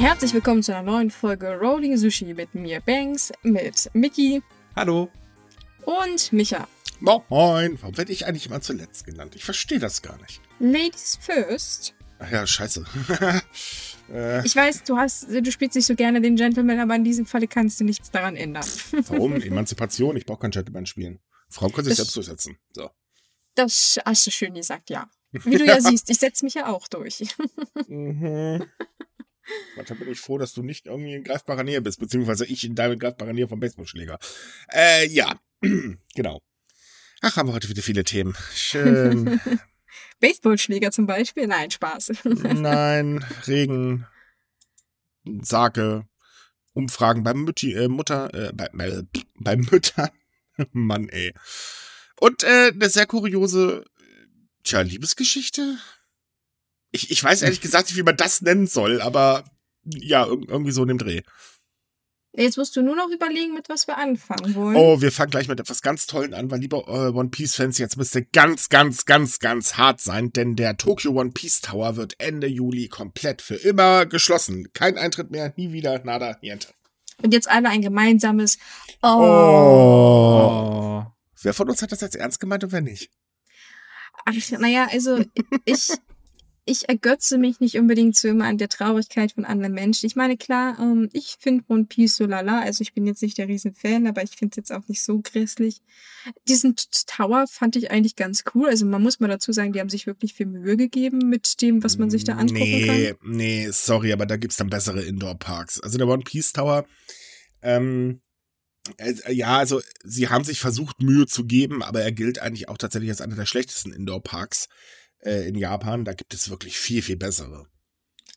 Herzlich willkommen zu einer neuen Folge Rolling Sushi mit mir, Banks, mit Mickey Hallo. und Micha. Moin. Warum werde ich eigentlich immer zuletzt genannt? Ich verstehe das gar nicht. Ladies first. Ach ja, scheiße. äh, Ich weiß, du hast, du spielst nicht so gerne den Gentleman, aber in diesem Falle kannst du nichts daran ändern. warum? Emanzipation? Ich brauche kein Gentleman spielen. Frauen können sich Das- selbst durchsetzen. So. Das hast du schön gesagt, ja. Wie du ja siehst, ich setze mich ja auch durch. Mhm. Manchmal bin ich froh, dass du nicht irgendwie in greifbarer Nähe bist, beziehungsweise ich in deiner greifbarer Nähe vom Baseballschläger. Äh, ja. genau. Ach, haben wir heute wieder viele Themen. Schön. Baseballschläger zum Beispiel? Nein, Spaß. Nein, Regen, Sake, Umfragen beim Mütti, äh, Mutter, äh, bei, bei, bei Müttern. Mann, ey. Und äh, eine sehr kuriose, äh, tja, Liebesgeschichte? Ich, ich weiß ehrlich gesagt nicht, wie man das nennen soll, aber ja, irg- irgendwie so in dem Dreh. Jetzt musst du nur noch überlegen, mit was wir anfangen wollen. Oh, wir fangen gleich mit etwas ganz Tollen an, weil lieber äh, One Piece Fans, jetzt müsst ihr ganz, ganz, ganz, ganz hart sein, denn der Tokyo One Piece Tower wird Ende Juli komplett für immer geschlossen. Kein Eintritt mehr, nie wieder, nada, niente. Und jetzt alle ein gemeinsames Oh. Oh. Wer von uns hat das jetzt ernst gemeint und wer nicht? Ach, naja, also ich, ich ergötze mich nicht unbedingt so immer an der Traurigkeit von anderen Menschen. Ich meine, klar, ähm, ich finde One Piece so lala. Also ich bin jetzt nicht der Riesenfan, aber ich finde es jetzt auch nicht so grässlich. Diesen Tower fand ich eigentlich ganz cool. Also man muss mal dazu sagen, die haben sich wirklich viel Mühe gegeben mit dem, was man sich da angucken nee, kann. Nee, sorry, aber da gibt's dann bessere Indoor-Parks. Also der One Piece Tower, ähm, äh, ja, also sie haben sich versucht, Mühe zu geben, aber er gilt eigentlich auch tatsächlich als einer der schlechtesten Indoor-Parks äh, in Japan. Da gibt es wirklich viel, viel bessere.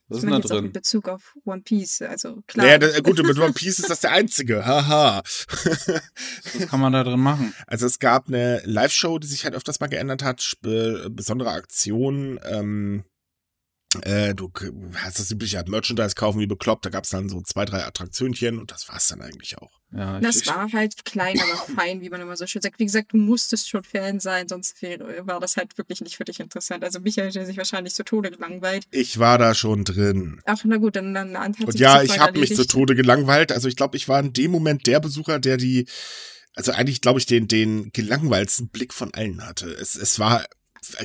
Was ist denn da auch in drin? Bezug auf One Piece. Also klar. Naja, das, gut, mit One Piece ist das der einzige. Haha. Was kann man da drin machen? Also es gab eine Live-Show, die sich halt öfters mal geändert hat, sp- besondere Aktionen. Ähm, äh, du hast das übliche halt Merchandise kaufen wie bekloppt. Da gab es dann so zwei, drei Attraktionchen und das war's dann eigentlich auch. Ja, Das ich, war halt klein, aber fein, wie man immer so schön sagt. Wie gesagt, du musstest schon Fan sein, sonst wäre, war das halt wirklich nicht für dich interessant. Also Michael hätte sich wahrscheinlich zu Tode gelangweilt. Ich war da schon drin. Ach, na gut, dann, dann hat sich Und ja, ich habe mich zu. Tode gelangweilt. Also ich glaube, ich war in dem Moment der Besucher, der die, also eigentlich glaube ich, den, den gelangweilsten Blick von allen hatte. Es, es war,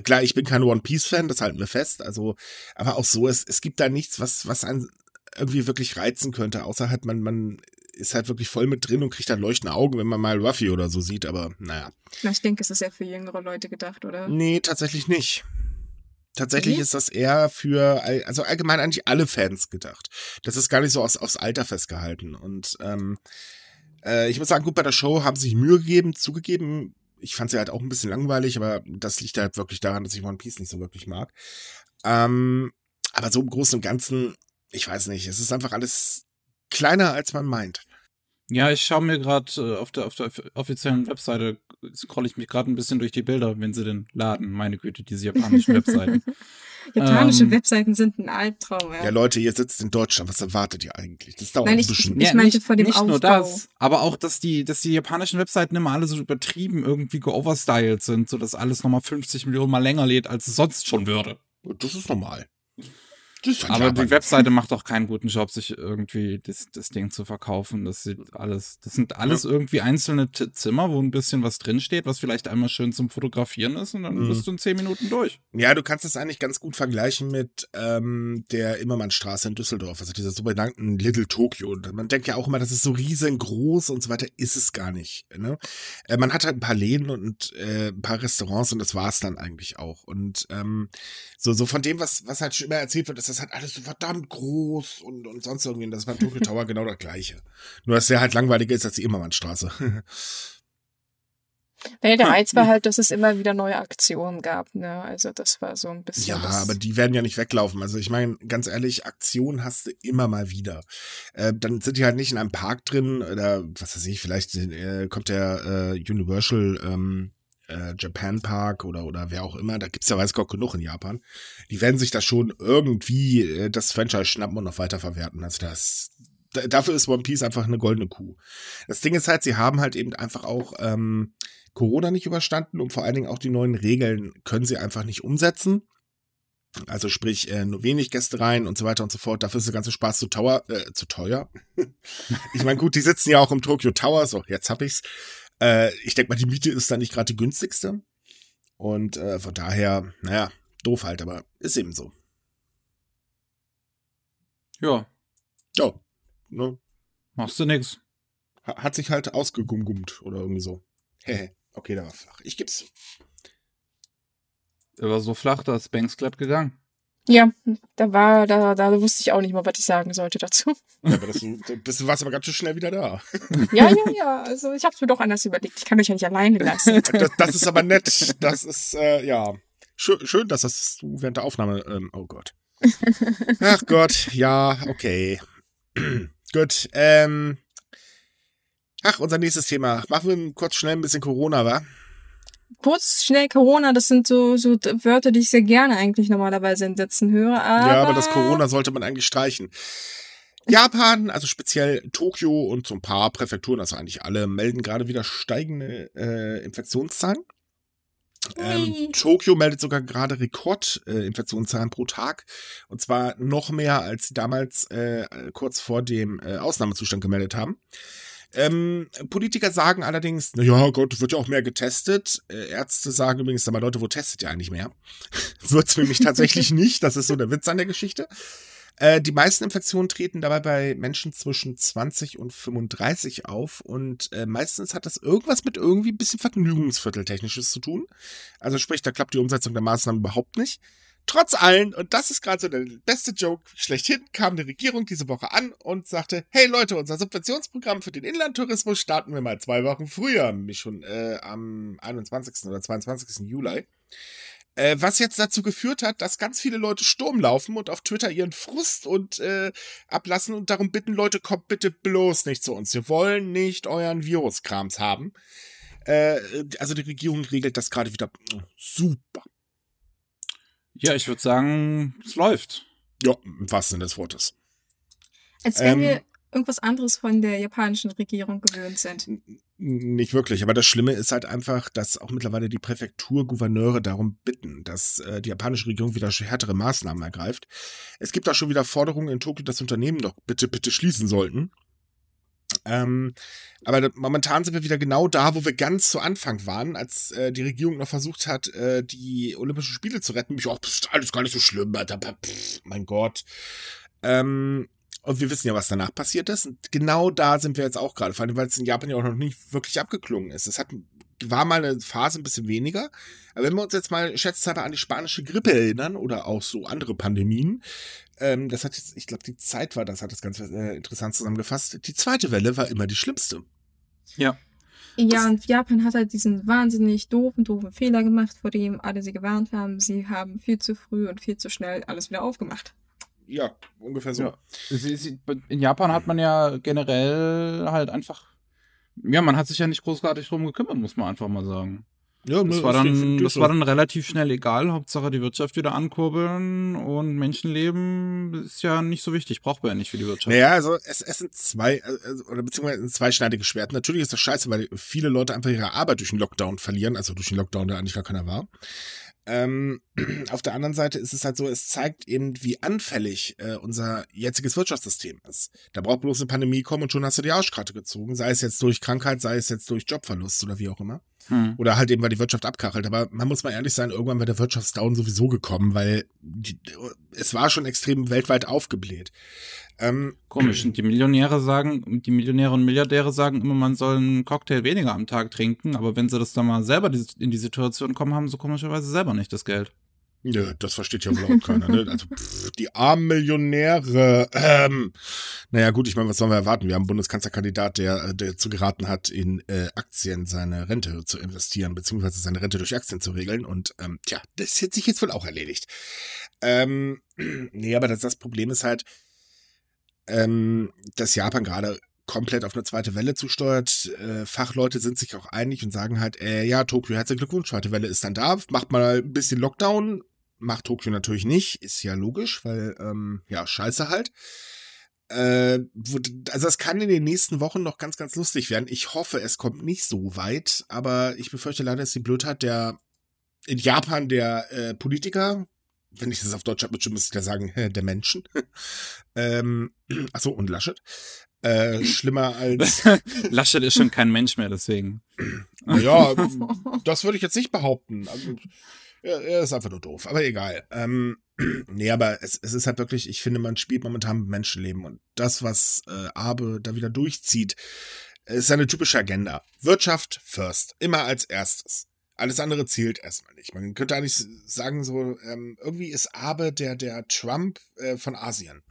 klar, ich bin kein One Piece Fan, das halten wir fest. Also, aber auch so, es, es gibt da nichts, was, was einen irgendwie wirklich reizen könnte, außer halt man, man ist halt wirklich voll mit drin und kriegt dann leuchtende Augen, wenn man mal Ruffy oder so sieht, aber naja. Na, ich denke, es ist ja für jüngere Leute gedacht, oder? Nee, tatsächlich nicht. Tatsächlich Nee? ist das eher für, also allgemein eigentlich alle Fans gedacht. Das ist gar nicht so aus, aufs Alter festgehalten. Und ähm, äh, ich muss sagen, gut, bei der Show haben sie sich Mühe gegeben, zugegeben. Ich fand sie halt auch ein bisschen langweilig, aber das liegt halt wirklich daran, dass ich One Piece nicht so wirklich mag. Ähm, aber so im Großen und Ganzen, ich weiß nicht, es ist einfach alles kleiner, als man meint. ja, ich schaue mir gerade äh, auf, der, auf der offiziellen Webseite, scrolle ich mich gerade ein bisschen durch die Bilder, wenn sie denn laden. Meine Güte, diese japanischen Webseiten. Japanische Ähm, Webseiten sind ein Albtraum, ja. Ja, Leute, ihr sitzt in Deutschland, was erwartet ihr eigentlich? Das dauert Nein, ein ich- bisschen. ich- meinte vor dem nicht nur Aufbau. das, aber auch, dass die, dass die japanischen Webseiten immer alle so übertrieben irgendwie geoverstyled sind, sodass alles nochmal 50 Millionen Mal länger lädt, als es sonst schon würde. Das ist normal. Aber die Webseite macht auch keinen guten Job, sich irgendwie das, das Ding zu verkaufen. Das sieht alles, das sind alles irgendwie einzelne T Zimmer, wo ein bisschen was drinsteht, was vielleicht einmal schön zum Fotografieren ist und dann Mhm. bist du in zehn Minuten durch. Ja, du kannst das eigentlich ganz gut vergleichen mit ähm, der Immermannstraße in Düsseldorf, also dieser sogenannten Little Tokyo. Man denkt ja auch immer, das ist so riesengroß und so weiter, ist es gar nicht. Ne? Äh, man hat halt ein paar Läden und äh, ein paar Restaurants und das war's dann eigentlich auch. Und ähm, so, so von dem, was, was halt schon immer erzählt wird, ist das halt alles so verdammt groß und, und sonst irgendwie. Und das ist beim Tokyo Tower genau das gleiche. Nur, dass der halt langweiliger ist als die Immermannstraße. Nee, der Reiz war halt, dass es immer wieder neue Aktionen gab, ne? Also das war so ein bisschen. Ja, aber die werden ja nicht weglaufen. Also ich meine, ganz ehrlich, Aktion hast du immer mal wieder. Äh, dann sind die halt nicht in einem Park drin oder was weiß ich, vielleicht äh, kommt der äh, Universal ähm, äh, Japan Park oder oder wer auch immer. Da gibt's ja weiß Gott genug in Japan. Die werden sich da schon irgendwie äh, das Franchise schnappen und noch weiter verwerten. Also das da- dafür ist One Piece einfach eine goldene Kuh. Das Ding ist halt, sie haben halt eben einfach auch ähm, Corona nicht überstanden und vor allen Dingen auch die neuen Regeln können sie einfach nicht umsetzen. Also sprich, äh, nur wenig Gäste rein und so weiter und so fort. Dafür ist der ganze Spaß zu teuer. Äh, zu teuer. ich meine, gut, die sitzen ja auch im Tokyo Tower. So, jetzt hab ich's. Äh, ich denke mal, die Miete ist da nicht gerade die günstigste. Und äh, von daher, naja, doof halt, aber ist eben so. Ja. Ja. Ne? Machst du nix. Hat sich halt ausgegumgummt oder irgendwie so. Hehe. okay, da war flach. Ich geb's. Er war so flach, da ist Banks glatt gegangen. Ja, da war, da, da wusste ich auch nicht mal, was ich sagen sollte dazu. Ja, aber das, du warst aber ganz schön schnell wieder da. Ja, ja, ja. Also ich habe es mir doch anders überlegt. Ich kann mich ja nicht alleine lassen. Das, das ist aber nett. Das ist, äh, ja. Schön, schön, dass das du während der Aufnahme. Ähm, oh Gott. Ach Gott, ja, okay. Gut. Ähm. Ach, unser nächstes Thema. Machen wir kurz schnell ein bisschen Corona, wa? Kurz, schnell Corona, das sind so, so Wörter, die ich sehr gerne eigentlich normalerweise in Sätzen höre. Aber Ja, aber das Corona sollte man eigentlich streichen. Japan, also speziell Tokio und so ein paar Präfekturen, also eigentlich alle, melden gerade wieder steigende äh, Infektionszahlen. Ähm. Tokio meldet sogar gerade Rekordinfektionszahlen äh, pro Tag. Und zwar noch mehr, als sie damals äh, kurz vor dem äh, Ausnahmezustand gemeldet haben. Ähm, Politiker sagen allerdings, na ja, Gott, wird ja auch mehr getestet. Äh, Ärzte sagen übrigens, mal Leute, wo testet ihr eigentlich mehr? Wird's nämlich tatsächlich nicht. Das ist so der Witz an der Geschichte. Äh, die meisten Infektionen treten dabei bei Menschen zwischen 20 und 35 auf und äh, meistens hat das irgendwas mit irgendwie ein bisschen Vergnügungsvierteltechnisches zu tun. Also sprich, da klappt die Umsetzung der Maßnahmen überhaupt nicht. Trotz allen, und das ist gerade so der beste Joke schlechthin, kam die Regierung diese Woche an und sagte, hey Leute, unser Subventionsprogramm für den Inlandtourismus starten wir mal zwei Wochen früher, nämlich schon äh, am 21. oder 22. Juli. Äh, was jetzt dazu geführt hat, dass ganz viele Leute Sturm laufen und auf Twitter ihren Frust und äh, ablassen und darum bitten, Leute, kommt bitte bloß nicht zu uns. Wir wollen nicht euren Viruskrams haben. Äh, also die Regierung regelt das gerade wieder super. Ja, ich würde sagen, es läuft. Ja, im wahrsten Sinne des Wortes. Als wenn Ähm, wir irgendwas anderes von der japanischen Regierung gewöhnt sind. Nicht wirklich, aber das Schlimme ist halt einfach, dass auch mittlerweile die Präfekturgouverneure darum bitten, dass äh, die japanische Regierung wieder härtere Maßnahmen ergreift. Es gibt auch schon wieder Forderungen in Tokio, dass Unternehmen doch bitte, bitte schließen sollten. Ähm, aber momentan sind wir wieder genau da, wo wir ganz zu Anfang waren, als äh, die Regierung noch versucht hat, äh, die Olympischen Spiele zu retten. Ich, oh, alles gar nicht so schlimm, Alter. Pff, mein Gott. Ähm, und wir wissen ja, was danach passiert ist. Und genau da sind wir jetzt auch gerade. Vor allem, weil es in Japan ja auch noch nicht wirklich abgeklungen ist. Es hat, war mal eine Phase ein bisschen weniger. Aber wenn wir uns jetzt mal schätzhalber an die spanische Grippe erinnern oder auch so andere Pandemien, ähm, das hat jetzt, ich glaube, die Zeit war, das hat das ganz äh, interessant zusammengefasst. Die zweite Welle war immer die schlimmste. Ja. Ja, und Japan hat halt diesen wahnsinnig doofen, doofen Fehler gemacht, vor dem alle sie gewarnt haben. Sie haben viel zu früh und viel zu schnell alles wieder aufgemacht. Ja, ungefähr so. Ja. In Japan hat man ja generell halt einfach. Ja, man hat sich ja nicht großartig drum gekümmert, muss man einfach mal sagen. Ja, Das ne, war dann, das war dann relativ schnell egal. Hauptsache die Wirtschaft wieder ankurbeln und Menschenleben ist ja nicht so wichtig, braucht man ja nicht für die Wirtschaft. Naja, also es, es sind zwei, also, oder beziehungsweise ein zweischneidiges Schwert. Natürlich ist das scheiße, weil viele Leute einfach ihre Arbeit durch den Lockdown verlieren, also durch den Lockdown, der eigentlich gar keiner war. Ähm, auf der anderen Seite ist es halt so, es zeigt eben, wie anfällig äh, unser jetziges Wirtschaftssystem ist. Da braucht bloß eine Pandemie kommen und schon hast du die Arschkarte gezogen, sei es jetzt durch Krankheit, sei es jetzt durch Jobverlust oder wie auch immer. Hm. Oder halt eben, weil die Wirtschaft abkachelt. Aber man muss mal ehrlich sein, irgendwann wäre der Wirtschaftsdown sowieso gekommen, weil die, es war schon extrem weltweit aufgebläht. Ähm, Komisch. Und die Millionäre sagen, die Millionäre und Milliardäre sagen immer, man soll einen Cocktail weniger am Tag trinken, aber wenn sie das dann mal selber in die Situation kommen, haben sie komischerweise selber nicht das Geld. Nö, das versteht ja wohl auch keiner. Ne? Also pff, die armen Millionäre. Ähm, naja gut, ich meine, was sollen wir erwarten? Wir haben einen Bundeskanzlerkandidat, der, der zu geraten hat, in äh, Aktien seine Rente zu investieren, beziehungsweise seine Rente durch Aktien zu regeln. Und ähm, tja, das hat sich jetzt wohl auch erledigt. Ähm, nee, aber das, das Problem ist halt, ähm, dass Japan gerade komplett auf eine zweite Welle zusteuert. Äh, Fachleute sind sich auch einig und sagen halt, äh, ja, Tokio, herzlichen Glückwunsch, zweite Welle ist dann da, macht mal ein bisschen Lockdown. Macht Tokio natürlich nicht, ist ja logisch, weil, ähm, ja, scheiße halt. Äh, also es kann in den nächsten Wochen noch ganz, ganz lustig werden. Ich hoffe, es kommt nicht so weit, aber ich befürchte leider, dass die Blödheit der in Japan der äh, Politiker, wenn ich das auf Deutsch abwitsche, müsste ich da sagen, der Menschen. ähm, achso, und Laschet. Äh, schlimmer als. Laschet ist schon kein Mensch mehr, deswegen. Ja, das würde ich jetzt nicht behaupten. Also, er ist einfach nur doof, aber egal. Ähm, nee, aber es, es ist halt wirklich, ich finde, man spielt momentan mit Menschenleben und das, was äh, Abe da wieder durchzieht, ist eine typische Agenda. Wirtschaft first, immer als erstes. Alles andere zielt erstmal nicht. Man könnte eigentlich sagen, so, ähm, irgendwie ist Abe der, der Trump äh, von Asien.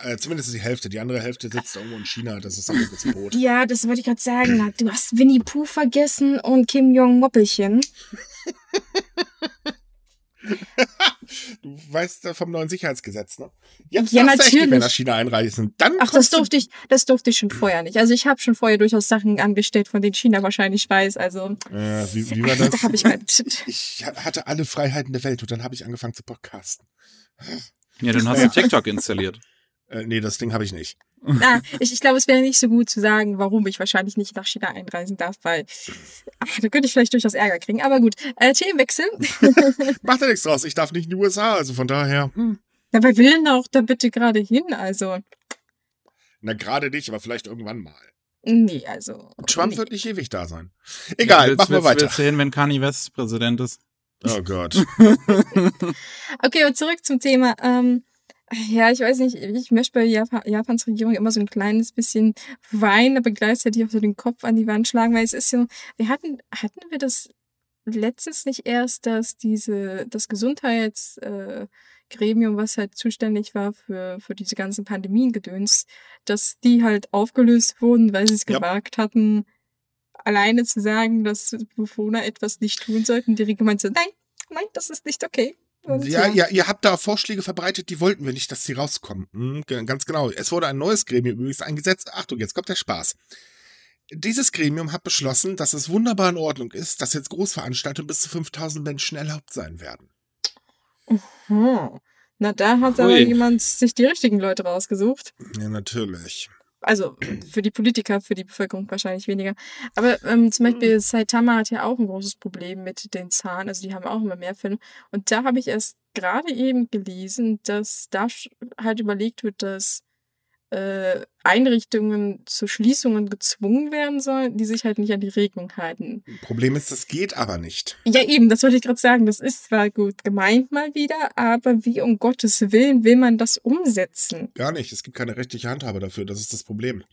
Äh, zumindest die Hälfte. Die andere Hälfte sitzt irgendwo in China. Das ist ein das Brot. Ja, das wollte ich gerade sagen. Du hast Winnie Pooh vergessen und Kim Jong Moppelchen. du weißt vom neuen Sicherheitsgesetz, ne? Jetzt ja, darfst natürlich. Echt nicht mehr nach China einreisen. Dann Ach, das durfte ich, das durfte ich schon vorher nicht. Also ich habe schon vorher durchaus Sachen angestellt, von denen China wahrscheinlich weiß. Also äh, wie, wie war das? da habe ich halt. Ich hatte alle Freiheiten der Welt und dann habe ich angefangen zu podcasten. Ja, dann hast du TikTok installiert. Äh, nee, das Ding habe ich nicht. Ah, ich, ich glaube, es wäre nicht so gut zu sagen, warum ich wahrscheinlich nicht nach China einreisen darf, weil ach, da könnte ich vielleicht durchaus Ärger kriegen. Aber gut, äh, Themenwechsel. Macht ja nichts draus. Ich darf nicht in die USA, also von daher. Hm. Dabei will denn auch da bitte gerade hin, also. Na, gerade nicht, aber vielleicht irgendwann mal. Nee, also. Trump nee. wird nicht ewig da sein. Egal, willst, machen wir weiter. Willst du hin, wenn Kanye West Präsident ist? Oh Gott. okay, und zurück zum Thema. Ähm, ja, ich weiß nicht, ich möchte bei Japan, Japans Regierung immer so ein kleines bisschen weinen, aber gleichzeitig auch so den Kopf an die Wand schlagen, weil es ist so, wir hatten, hatten wir das letztens nicht erst, dass diese, das Gesundheitsgremium, äh, was halt zuständig war für, für diese ganzen Pandemiengedöns, dass die halt aufgelöst wurden, weil sie es Ja. gewagt hatten, alleine zu sagen, dass Bewohner etwas nicht tun sollten. Die Regierung meinte, nein, nein, das ist nicht okay. Und Ja, ja, ihr habt da Vorschläge verbreitet, die wollten wir nicht, dass sie rauskommen. Hm, ganz genau. Es wurde ein neues Gremium übrigens eingesetzt. Achtung, jetzt kommt der Spaß. Dieses Gremium hat beschlossen, dass es wunderbar in Ordnung ist, dass jetzt Großveranstaltungen bis zu 5000 Menschen erlaubt sein werden. Hm. Na, da hat aber Hui. jemand sich die richtigen Leute rausgesucht. Ja, natürlich. Also für die Politiker, für die Bevölkerung wahrscheinlich weniger. Aber ähm, zum Beispiel Saitama hat ja auch ein großes Problem mit den Zahlen. Also die haben auch immer mehr Fälle. Und da habe ich erst gerade eben gelesen, dass da halt überlegt wird, dass äh, Einrichtungen zu Schließungen gezwungen werden sollen, die sich halt nicht an die Regelung halten. Problem ist, das geht aber nicht. Ja, eben, das wollte ich gerade sagen. Das ist zwar gut gemeint mal wieder, aber wie um Gottes Willen will man das umsetzen? Gar nicht. Es gibt keine rechtliche Handhabe dafür. Das ist das Problem.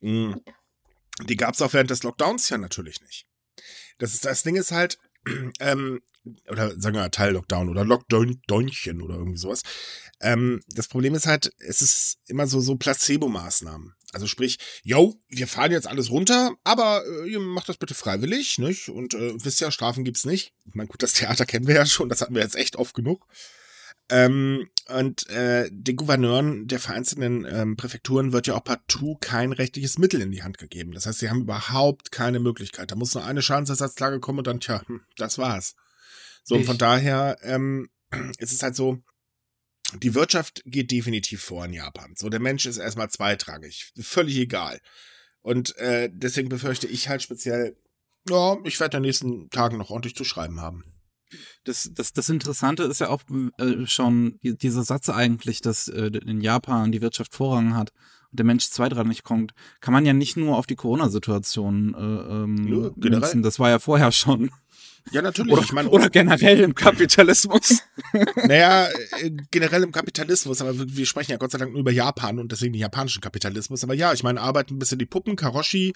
Mhm. Die gab es auch während des Lockdowns ja natürlich nicht. Das, ist, das Ding ist halt, ähm, oder sagen wir Teil-Lockdown oder Lockdownchen oder irgendwie sowas. Ähm, das Problem ist halt, es ist immer so, so Placebo-Maßnahmen. Also sprich, yo, wir fahren jetzt alles runter, aber äh, ihr macht das bitte freiwillig, nicht? Und äh, wisst ja, Strafen gibt's nicht. Ich meine, gut, das Theater kennen wir ja schon, das hatten wir jetzt echt oft genug. Ähm, und äh, den Gouverneuren der vereinzelten ähm, Präfekturen wird ja auch partout kein rechtliches Mittel in die Hand gegeben. Das heißt, sie haben überhaupt keine Möglichkeit. Da muss nur eine Schadensersatzklage kommen und dann, tja, hm, das war's. So, und von daher ähm, ist es halt so, die Wirtschaft geht definitiv vor in Japan. So, der Mensch ist erstmal zweitrangig. Völlig egal. Und äh, deswegen befürchte ich halt speziell, ja, ich werde in den nächsten Tagen noch ordentlich zu schreiben haben. Das, das, das Interessante ist ja auch äh, schon die, dieser Satz eigentlich, dass äh, in Japan die Wirtschaft Vorrang hat und der Mensch zweitrangig kommt, kann man ja nicht nur auf die Corona-Situation äh, ähm, generell. münzen. Das war ja vorher schon. Ja, natürlich. Oder, ich meine, oder generell im Kapitalismus. Naja, äh, generell im Kapitalismus, aber wir wir sprechen ja Gott sei Dank nur über Japan und deswegen den japanischen Kapitalismus. Aber ja, ich meine, arbeiten ein bisschen die Puppen, Karoshi,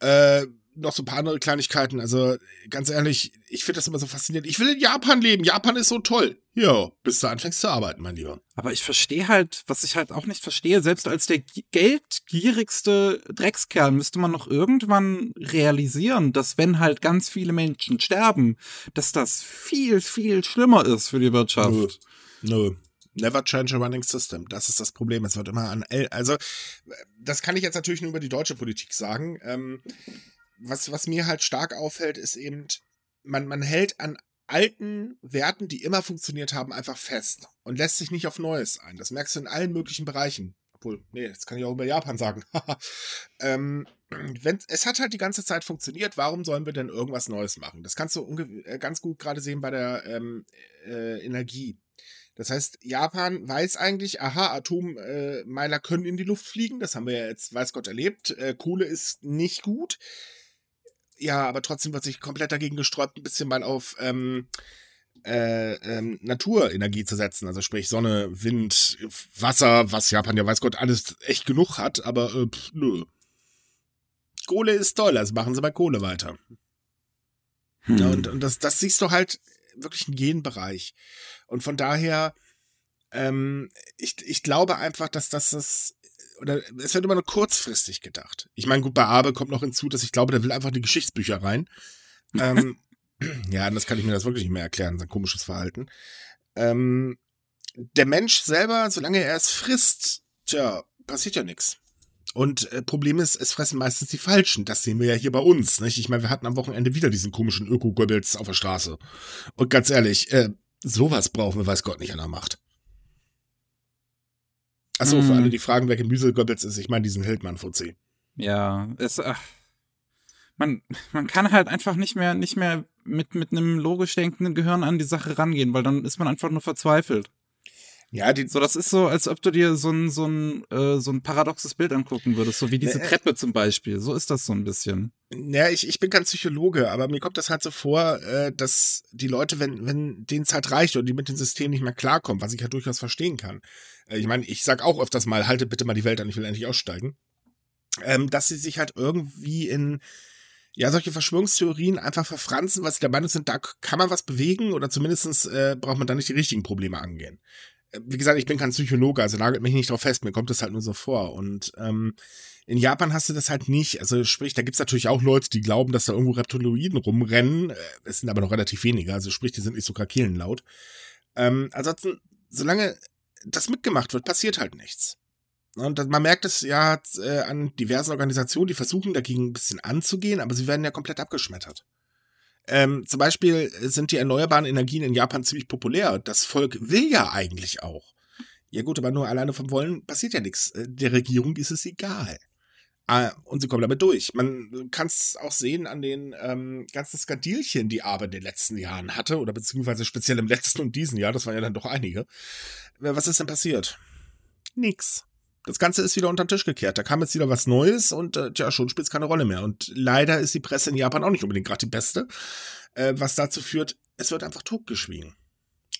äh, noch so ein paar andere Kleinigkeiten. Also ganz ehrlich, ich finde das immer so faszinierend. Ich will in Japan leben. Japan ist so toll. Ja, bis du anfängst zu arbeiten, mein Lieber. Aber ich verstehe halt, was ich halt auch nicht verstehe, selbst als der gi- geldgierigste Dreckskerl müsste man noch irgendwann realisieren, dass wenn halt ganz viele Menschen sterben, dass das viel, viel schlimmer ist für die Wirtschaft. Nö. Never change a running system. Das ist das Problem. Es wird immer an, El also, das kann ich jetzt natürlich nur über die deutsche Politik sagen. Ähm, was, was mir halt stark auffällt, ist eben, man, man hält an alten Werten, die immer funktioniert haben, einfach fest und lässt sich nicht auf Neues ein. Das merkst du in allen möglichen Bereichen. Obwohl, nee, das kann ich auch über Japan sagen. ähm, wenn, es hat halt die ganze Zeit funktioniert, warum sollen wir denn irgendwas Neues machen? Das kannst du äh, ganz gut gerade sehen bei der ähm, äh, Energie. Das heißt, Japan weiß eigentlich, aha, Atommeiler äh, können in die Luft fliegen. Das haben wir ja jetzt, weiß Gott, erlebt. Äh, Kohle ist nicht gut. Ja, aber trotzdem wird sich komplett dagegen gesträubt, ein bisschen mal auf ähm, äh, ähm, Naturenergie zu setzen. Also sprich Sonne, Wind, Wasser, was Japan ja weiß Gott alles echt genug hat, aber äh, pff, nö. Kohle ist toll, also machen sie bei Kohle weiter. Hm. Ja, und, und das, das siehst du halt wirklich in jedem Bereich. Und von daher, ähm, ich, ich glaube einfach, dass das das oder es wird immer nur kurzfristig gedacht. Ich meine, gut, bei Abe kommt noch hinzu, dass ich glaube, der will einfach die Geschichtsbücher rein. ähm, ja, das kann ich mir das wirklich nicht mehr erklären, sein komisches Verhalten. Ähm, der Mensch selber, solange er es frisst, tja, passiert ja nichts. Und äh, Problem ist, es fressen meistens die Falschen. Das sehen wir ja hier bei uns. Nicht? Ich meine, wir hatten am Wochenende wieder diesen komischen Öko-Goebbels auf der Straße. Und ganz ehrlich, äh, sowas brauchen wir, weiß Gott, nicht an der Macht. Achso, mm. für alle, die fragen, wer Gemüse Goebbels ist, ich meine diesen Hildmann-Fuzzi. Ja, es, ach, man, man kann halt einfach nicht mehr, nicht mehr mit, mit einem logisch denkenden Gehirn an die Sache rangehen, weil dann ist man einfach nur verzweifelt. Ja, die so das ist so, als ob du dir so ein so ein äh, so ein paradoxes Bild angucken würdest, so wie diese ne, Treppe zum Beispiel. So ist das so ein bisschen. Ja, ich, ich bin kein Psychologe, aber mir kommt das halt so vor, äh, dass die Leute, wenn wenn denen Zeit reicht und die mit dem System nicht mehr klarkommen, was ich ja durchaus verstehen kann. Äh, ich meine, ich sag auch öfters mal, haltet bitte mal die Welt an, ich will endlich aussteigen. Ähm, dass sie sich halt irgendwie in ja, solche Verschwörungstheorien einfach verfranzen, weil sie der Meinung sind, da kann man was bewegen oder zumindestens äh, braucht man da nicht die richtigen Probleme angehen. Äh, wie gesagt, ich bin kein Psychologe, also nagelt mich nicht drauf fest, mir kommt das halt nur so vor. Und ähm, in Japan hast du das halt nicht. Also sprich, da gibt's natürlich auch Leute, die glauben, dass da irgendwo Reptiloiden rumrennen. Äh, es sind aber noch relativ wenige, also sprich, die sind nicht so krakeelenlaut. Ähm, ansonsten, solange das mitgemacht wird, passiert halt nichts. Und man merkt es ja äh, an diversen Organisationen, die versuchen dagegen ein bisschen anzugehen, aber sie werden ja komplett abgeschmettert. Ähm, zum Beispiel sind die erneuerbaren Energien in Japan ziemlich populär. Das Volk will ja eigentlich auch. Ja gut, aber nur alleine vom Wollen passiert ja nichts. Äh, der Regierung ist es egal. Äh, und sie kommen damit durch. Man kann es auch sehen an den ähm, ganzen Skandilchen, die Abe in den letzten Jahren hatte, oder beziehungsweise speziell im letzten und diesen Jahr, das waren ja dann doch einige. Äh, was ist denn passiert? Nix das Ganze ist wieder unter den Tisch gekehrt. Da kam jetzt wieder was Neues und äh, tja, schon spielt es keine Rolle mehr. Und leider ist die Presse in Japan auch nicht unbedingt gerade die beste, äh, was dazu führt, es wird einfach totgeschwiegen.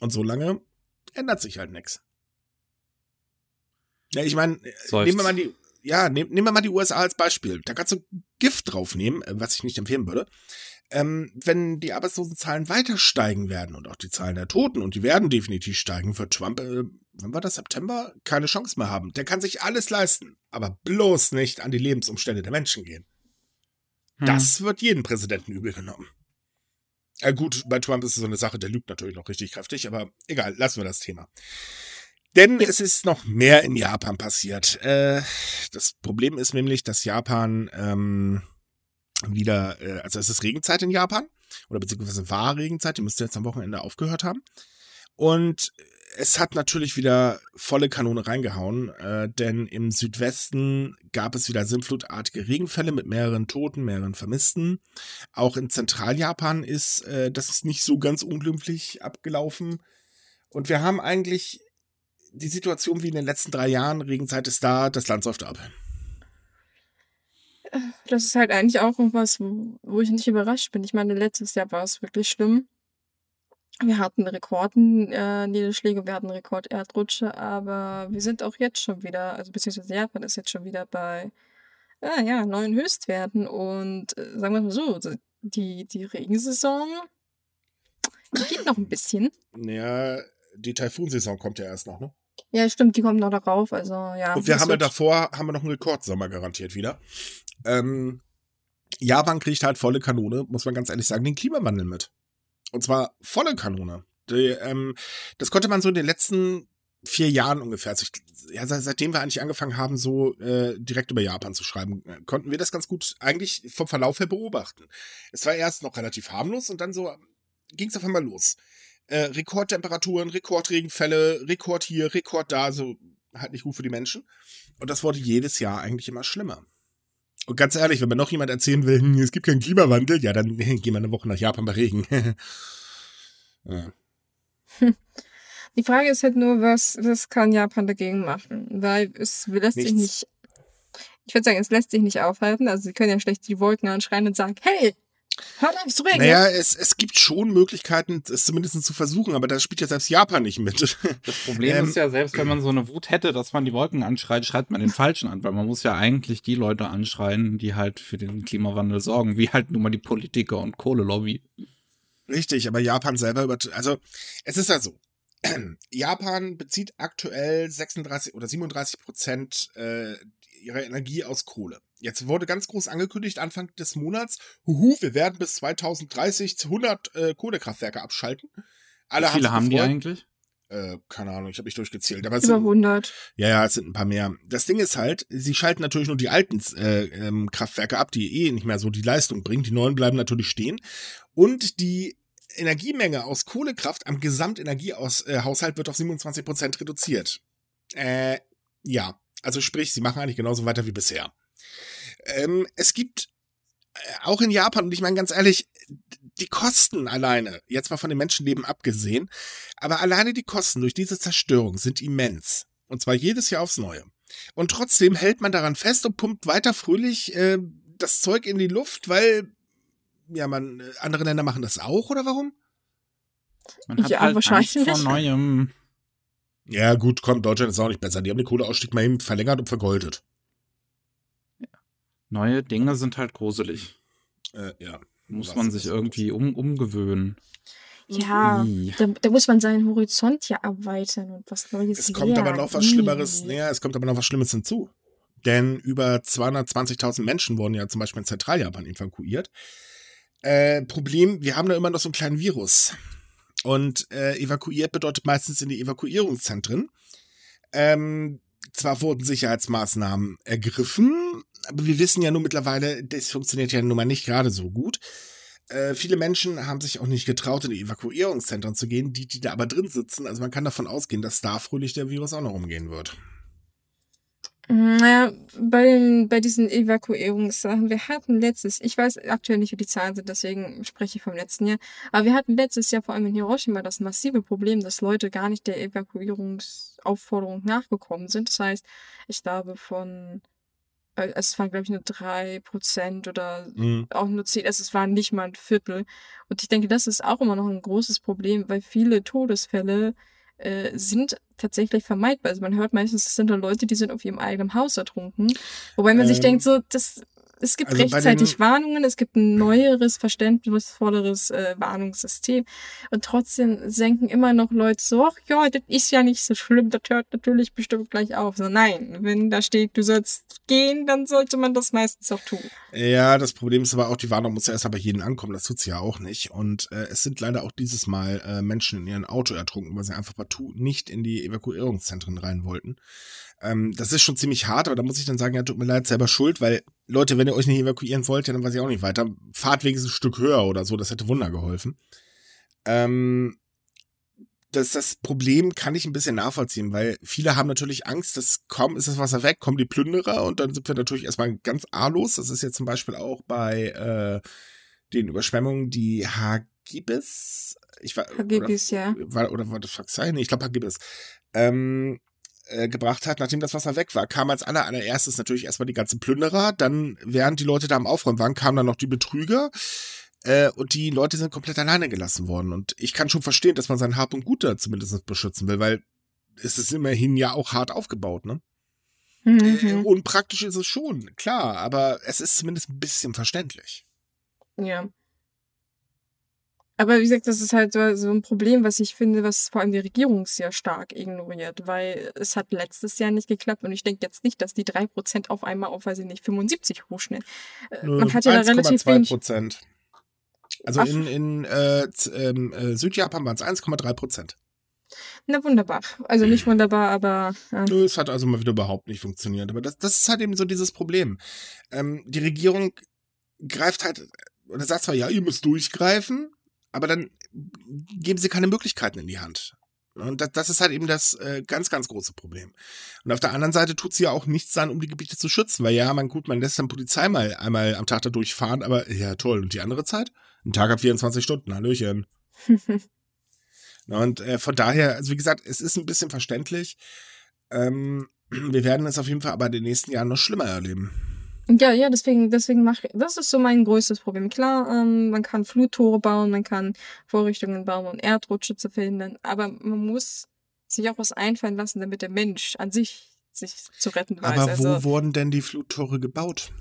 Und solange ändert sich halt nichts. Ja, ich meine, nehmen wir mal die, ja, nehmen, nehmen wir mal die USA als Beispiel. Da kannst du Gift draufnehmen, äh, was ich nicht empfehlen würde ähm, wenn die Arbeitslosenzahlen weiter steigen werden und auch die Zahlen der Toten, und die werden definitiv steigen, wird Trump, äh, wann war das, September, keine Chance mehr haben. Der kann sich alles leisten, aber bloß nicht an die Lebensumstände der Menschen gehen. Hm. Das wird jedem Präsidenten übel genommen. Äh, gut, bei Trump ist es so eine Sache, der lügt natürlich noch richtig kräftig, aber egal, lassen wir das Thema. Denn es ist noch mehr in Japan passiert. Äh, das Problem ist nämlich, dass Japan ähm, wieder, äh, also es ist Regenzeit in Japan oder beziehungsweise war Regenzeit, die müsste jetzt am Wochenende aufgehört haben. Und es hat natürlich wieder volle Kanone reingehauen, äh, denn im Südwesten gab es wieder sinnflutartige Regenfälle mit mehreren Toten, mehreren Vermissten. Auch in Zentraljapan ist äh, das ist nicht so ganz unglimpflich abgelaufen. Und wir haben eigentlich die Situation wie in den letzten drei Jahren. Regenzeit ist da, das Land säuft ab das ist halt eigentlich auch irgendwas, wo, ich nicht überrascht bin. Ich meine, letztes Jahr war es wirklich schlimm. Wir hatten Rekordniederschläge, äh, wir hatten Rekord-Erdrutsche, aber wir sind auch jetzt schon wieder, also beziehungsweise Japan ist jetzt schon wieder bei ah, ja, neuen Höchstwerten. Und äh, sagen wir mal so, die, die Regensaison, die geht noch ein bisschen. Ja, die Taifunsaison kommt ja erst noch, ne? Ja, stimmt, die kommen noch darauf. Also, ja. Und wir haben ja davor, haben wir noch einen Rekordsommer garantiert wieder. Ähm, Japan kriegt halt volle Kanone, muss man ganz ehrlich sagen, den Klimawandel mit. Und zwar volle Kanone. Die, ähm, das konnte man so in den letzten vier Jahren ungefähr, also ich, ja, seitdem wir eigentlich angefangen haben, so äh, direkt über Japan zu schreiben, äh, konnten wir das ganz gut eigentlich vom Verlauf her beobachten. Es war erst noch relativ harmlos und dann so ging es auf einmal los. Äh, Rekordtemperaturen, Rekordregenfälle, Rekord hier, Rekord da, so halt nicht gut für die Menschen. Und das wurde jedes Jahr eigentlich immer schlimmer. Und ganz ehrlich, wenn mir noch jemand erzählen will, hm, es gibt keinen Klimawandel, ja, dann gehen wir eine Woche nach Japan bei Regen. ja. Die Frage ist halt nur, was, was kann Japan dagegen machen? Weil es lässt Nichts. sich nicht, ich würde sagen, es lässt sich nicht aufhalten. Also sie können ja schlecht die Wolken anschreien und sagen, hey, Hört auf zu regnen. Naja, es, es gibt schon Möglichkeiten, es zumindest zu versuchen, aber da spielt ja selbst Japan nicht mit. Das Problem ähm, ist ja, selbst wenn man so eine Wut hätte, dass man die Wolken anschreit, schreibt man den Falschen an, weil man muss ja eigentlich die Leute anschreien, die halt für den Klimawandel sorgen, wie halt nun mal die Politiker und Kohlelobby. Richtig, aber Japan selber über, also es ist ja so. Japan bezieht aktuell 36 oder 37 Prozent äh, ihrer Energie aus Kohle. Jetzt wurde ganz groß angekündigt, Anfang des Monats, huhu, wir werden bis 2030 100 äh, Kohlekraftwerke abschalten. Alle Wie viele haben die eigentlich? Äh, keine Ahnung, ich habe nicht durchgezählt. Aber Über sind, 100. Ja, ja, es sind ein paar mehr. Das Ding ist halt, sie schalten natürlich nur die alten äh, ähm, Kraftwerke ab, die eh nicht mehr so die Leistung bringen. Die neuen bleiben natürlich stehen. Und die Energiemenge aus Kohlekraft am Gesamtenergiehaushalt wird auf 27 Prozent reduziert. Äh, ja, also sprich, sie machen eigentlich genauso weiter wie bisher. Ähm, es gibt äh, auch in Japan, und ich meine ganz ehrlich, die Kosten alleine, jetzt mal von den Menschenleben abgesehen, aber alleine die Kosten durch diese Zerstörung sind immens. Und zwar jedes Jahr aufs Neue. Und trotzdem hält man daran fest und pumpt weiter fröhlich äh, das Zeug in die Luft, weil ja, man äh, andere Länder machen das auch oder warum? Man hat ja, halt wahrscheinlich Angst vor neuem. Ja, gut, kommt, Deutschland ist auch nicht besser. Die haben den Kohleausstieg mal eben verlängert und vergoldet. Neue Dinge sind halt gruselig. Äh, ja. Muss man sich irgendwie um, umgewöhnen. Ja, da, da, muss man seinen Horizont ja erweitern und was Neues Es kommt aber noch was Schlimmeres, naja, es kommt aber noch was Schlimmes hinzu. Denn über 220.000 Menschen wurden ja zum Beispiel in Zentraljapan evakuiert. Äh, Problem, wir haben da immer noch so einen kleinen Virus. Und äh, evakuiert bedeutet meistens in die Evakuierungszentren. Ähm, zwar wurden Sicherheitsmaßnahmen ergriffen, aber wir wissen ja nur mittlerweile, das funktioniert ja nun mal nicht gerade so gut. Äh, viele Menschen haben sich auch nicht getraut, in die Evakuierungszentren zu gehen, die, die da aber drin sitzen. Also man kann davon ausgehen, dass da fröhlich der Virus auch noch umgehen wird. Naja, bei, den, bei diesen Evakuierungssachen, wir hatten letztes, ich weiß aktuell nicht, wie die Zahlen sind, deswegen spreche ich vom letzten Jahr, aber wir hatten letztes Jahr vor allem in Hiroshima das massive Problem, dass Leute gar nicht der Evakuierungsaufforderung nachgekommen sind. Das heißt, ich glaube von, äh, es waren glaube ich nur drei Prozent oder mhm. auch nur zehn, also es waren nicht mal ein Viertel. Und ich denke, das ist auch immer noch ein großes Problem, weil viele Todesfälle äh, sind tatsächlich vermeidbar. Also man hört meistens, es sind da Leute, die sind auf ihrem eigenen Haus ertrunken. Wobei man ähm, sich denkt, so, das es gibt also rechtzeitig Warnungen, es gibt ein neueres, verständnisvolleres äh, Warnungssystem. Und trotzdem senken immer noch Leute so, ach ja, das ist ja nicht so schlimm, das hört natürlich bestimmt gleich auf. So, nein, wenn da steht, du sollst gehen, dann sollte man das meistens auch tun. Ja, das Problem ist aber auch, die Warnung muss ja erst bei jedem ankommen, das tut sie ja auch nicht. Und äh, es sind leider auch dieses Mal äh, Menschen in ihrem Auto ertrunken, weil sie einfach partout nicht in die Evakuierungszentren rein wollten. Ähm, das ist schon ziemlich hart, aber da muss ich dann sagen, ja, tut mir leid, selber schuld, weil, Leute, wenn ihr euch nicht evakuieren wollt, ja, dann weiß ich auch nicht weiter. Fahrt wenigstens ein Stück höher oder so, das hätte Wunder geholfen. Ähm, das, das Problem kann ich ein bisschen nachvollziehen, weil viele haben natürlich Angst, dass kaum ist das Wasser weg, kommen die Plünderer und dann sind wir natürlich erstmal ganz ahnlos. Das ist jetzt zum Beispiel auch bei äh, den Überschwemmungen, die Hagibis, ich war, Hagibis, oder, ja. War, oder war das Faxai? Nee, ich glaube Hagibis. Ähm, äh, gebracht hat, nachdem das Wasser weg war, kam als aller, allererstes natürlich erstmal die ganzen Plünderer, dann, während die Leute da am Aufräumen waren, kamen dann noch die Betrüger, äh, und die Leute sind komplett alleine gelassen worden. Und ich kann schon verstehen, dass man sein Hab und Gut da zumindest beschützen will, weil es ist immerhin ja auch hart aufgebaut, ne? Mhm. Äh, unpraktisch ist es schon, klar, aber es ist zumindest ein bisschen verständlich. Ja. Aber wie gesagt, das ist halt so, ein Problem, was ich finde, was vor allem die Regierung sehr stark ignoriert, weil es hat letztes Jahr nicht geklappt und ich denke jetzt nicht, dass die 3% auf einmal auf, weiß ich nicht, 75 hochschnell. Äh, Man hat ja da relativ wenig. Prozent. Also Ach. in, in äh, ähm, äh, Südjapan waren es 1,3 Prozent. Na wunderbar. Also nicht wunderbar, aber. Äh. Nö, es hat also mal wieder überhaupt nicht funktioniert. Aber das, das ist halt eben so dieses Problem. Ähm, die Regierung greift halt, oder sagt zwar, ja, ihr müsst durchgreifen, aber dann geben sie keine Möglichkeiten in die Hand. Und das, ist halt eben das äh, ganz, ganz große Problem. Und auf der anderen Seite tut sie ja auch nichts dann, um die Gebiete zu schützen, weil ja, man gut, man lässt dann Polizei mal einmal am Tag da durchfahren, aber ja, toll. Und die andere Zeit? Ein Tag hat 24 Stunden, Hallöchen. Und äh, von daher, also wie gesagt, es ist ein bisschen verständlich. Ähm, wir werden es auf jeden Fall aber in den nächsten Jahren noch schlimmer erleben. Ja, ja, deswegen, deswegen mache das ist so mein größtes Problem. Klar, ähm, man kann Fluttore bauen, man kann Vorrichtungen bauen, um Erdrutsche zu verhindern, aber man muss sich auch was einfallen lassen, damit der Mensch an sich sich zu retten weiß. Aber wo also, wurden denn die Fluttore gebaut?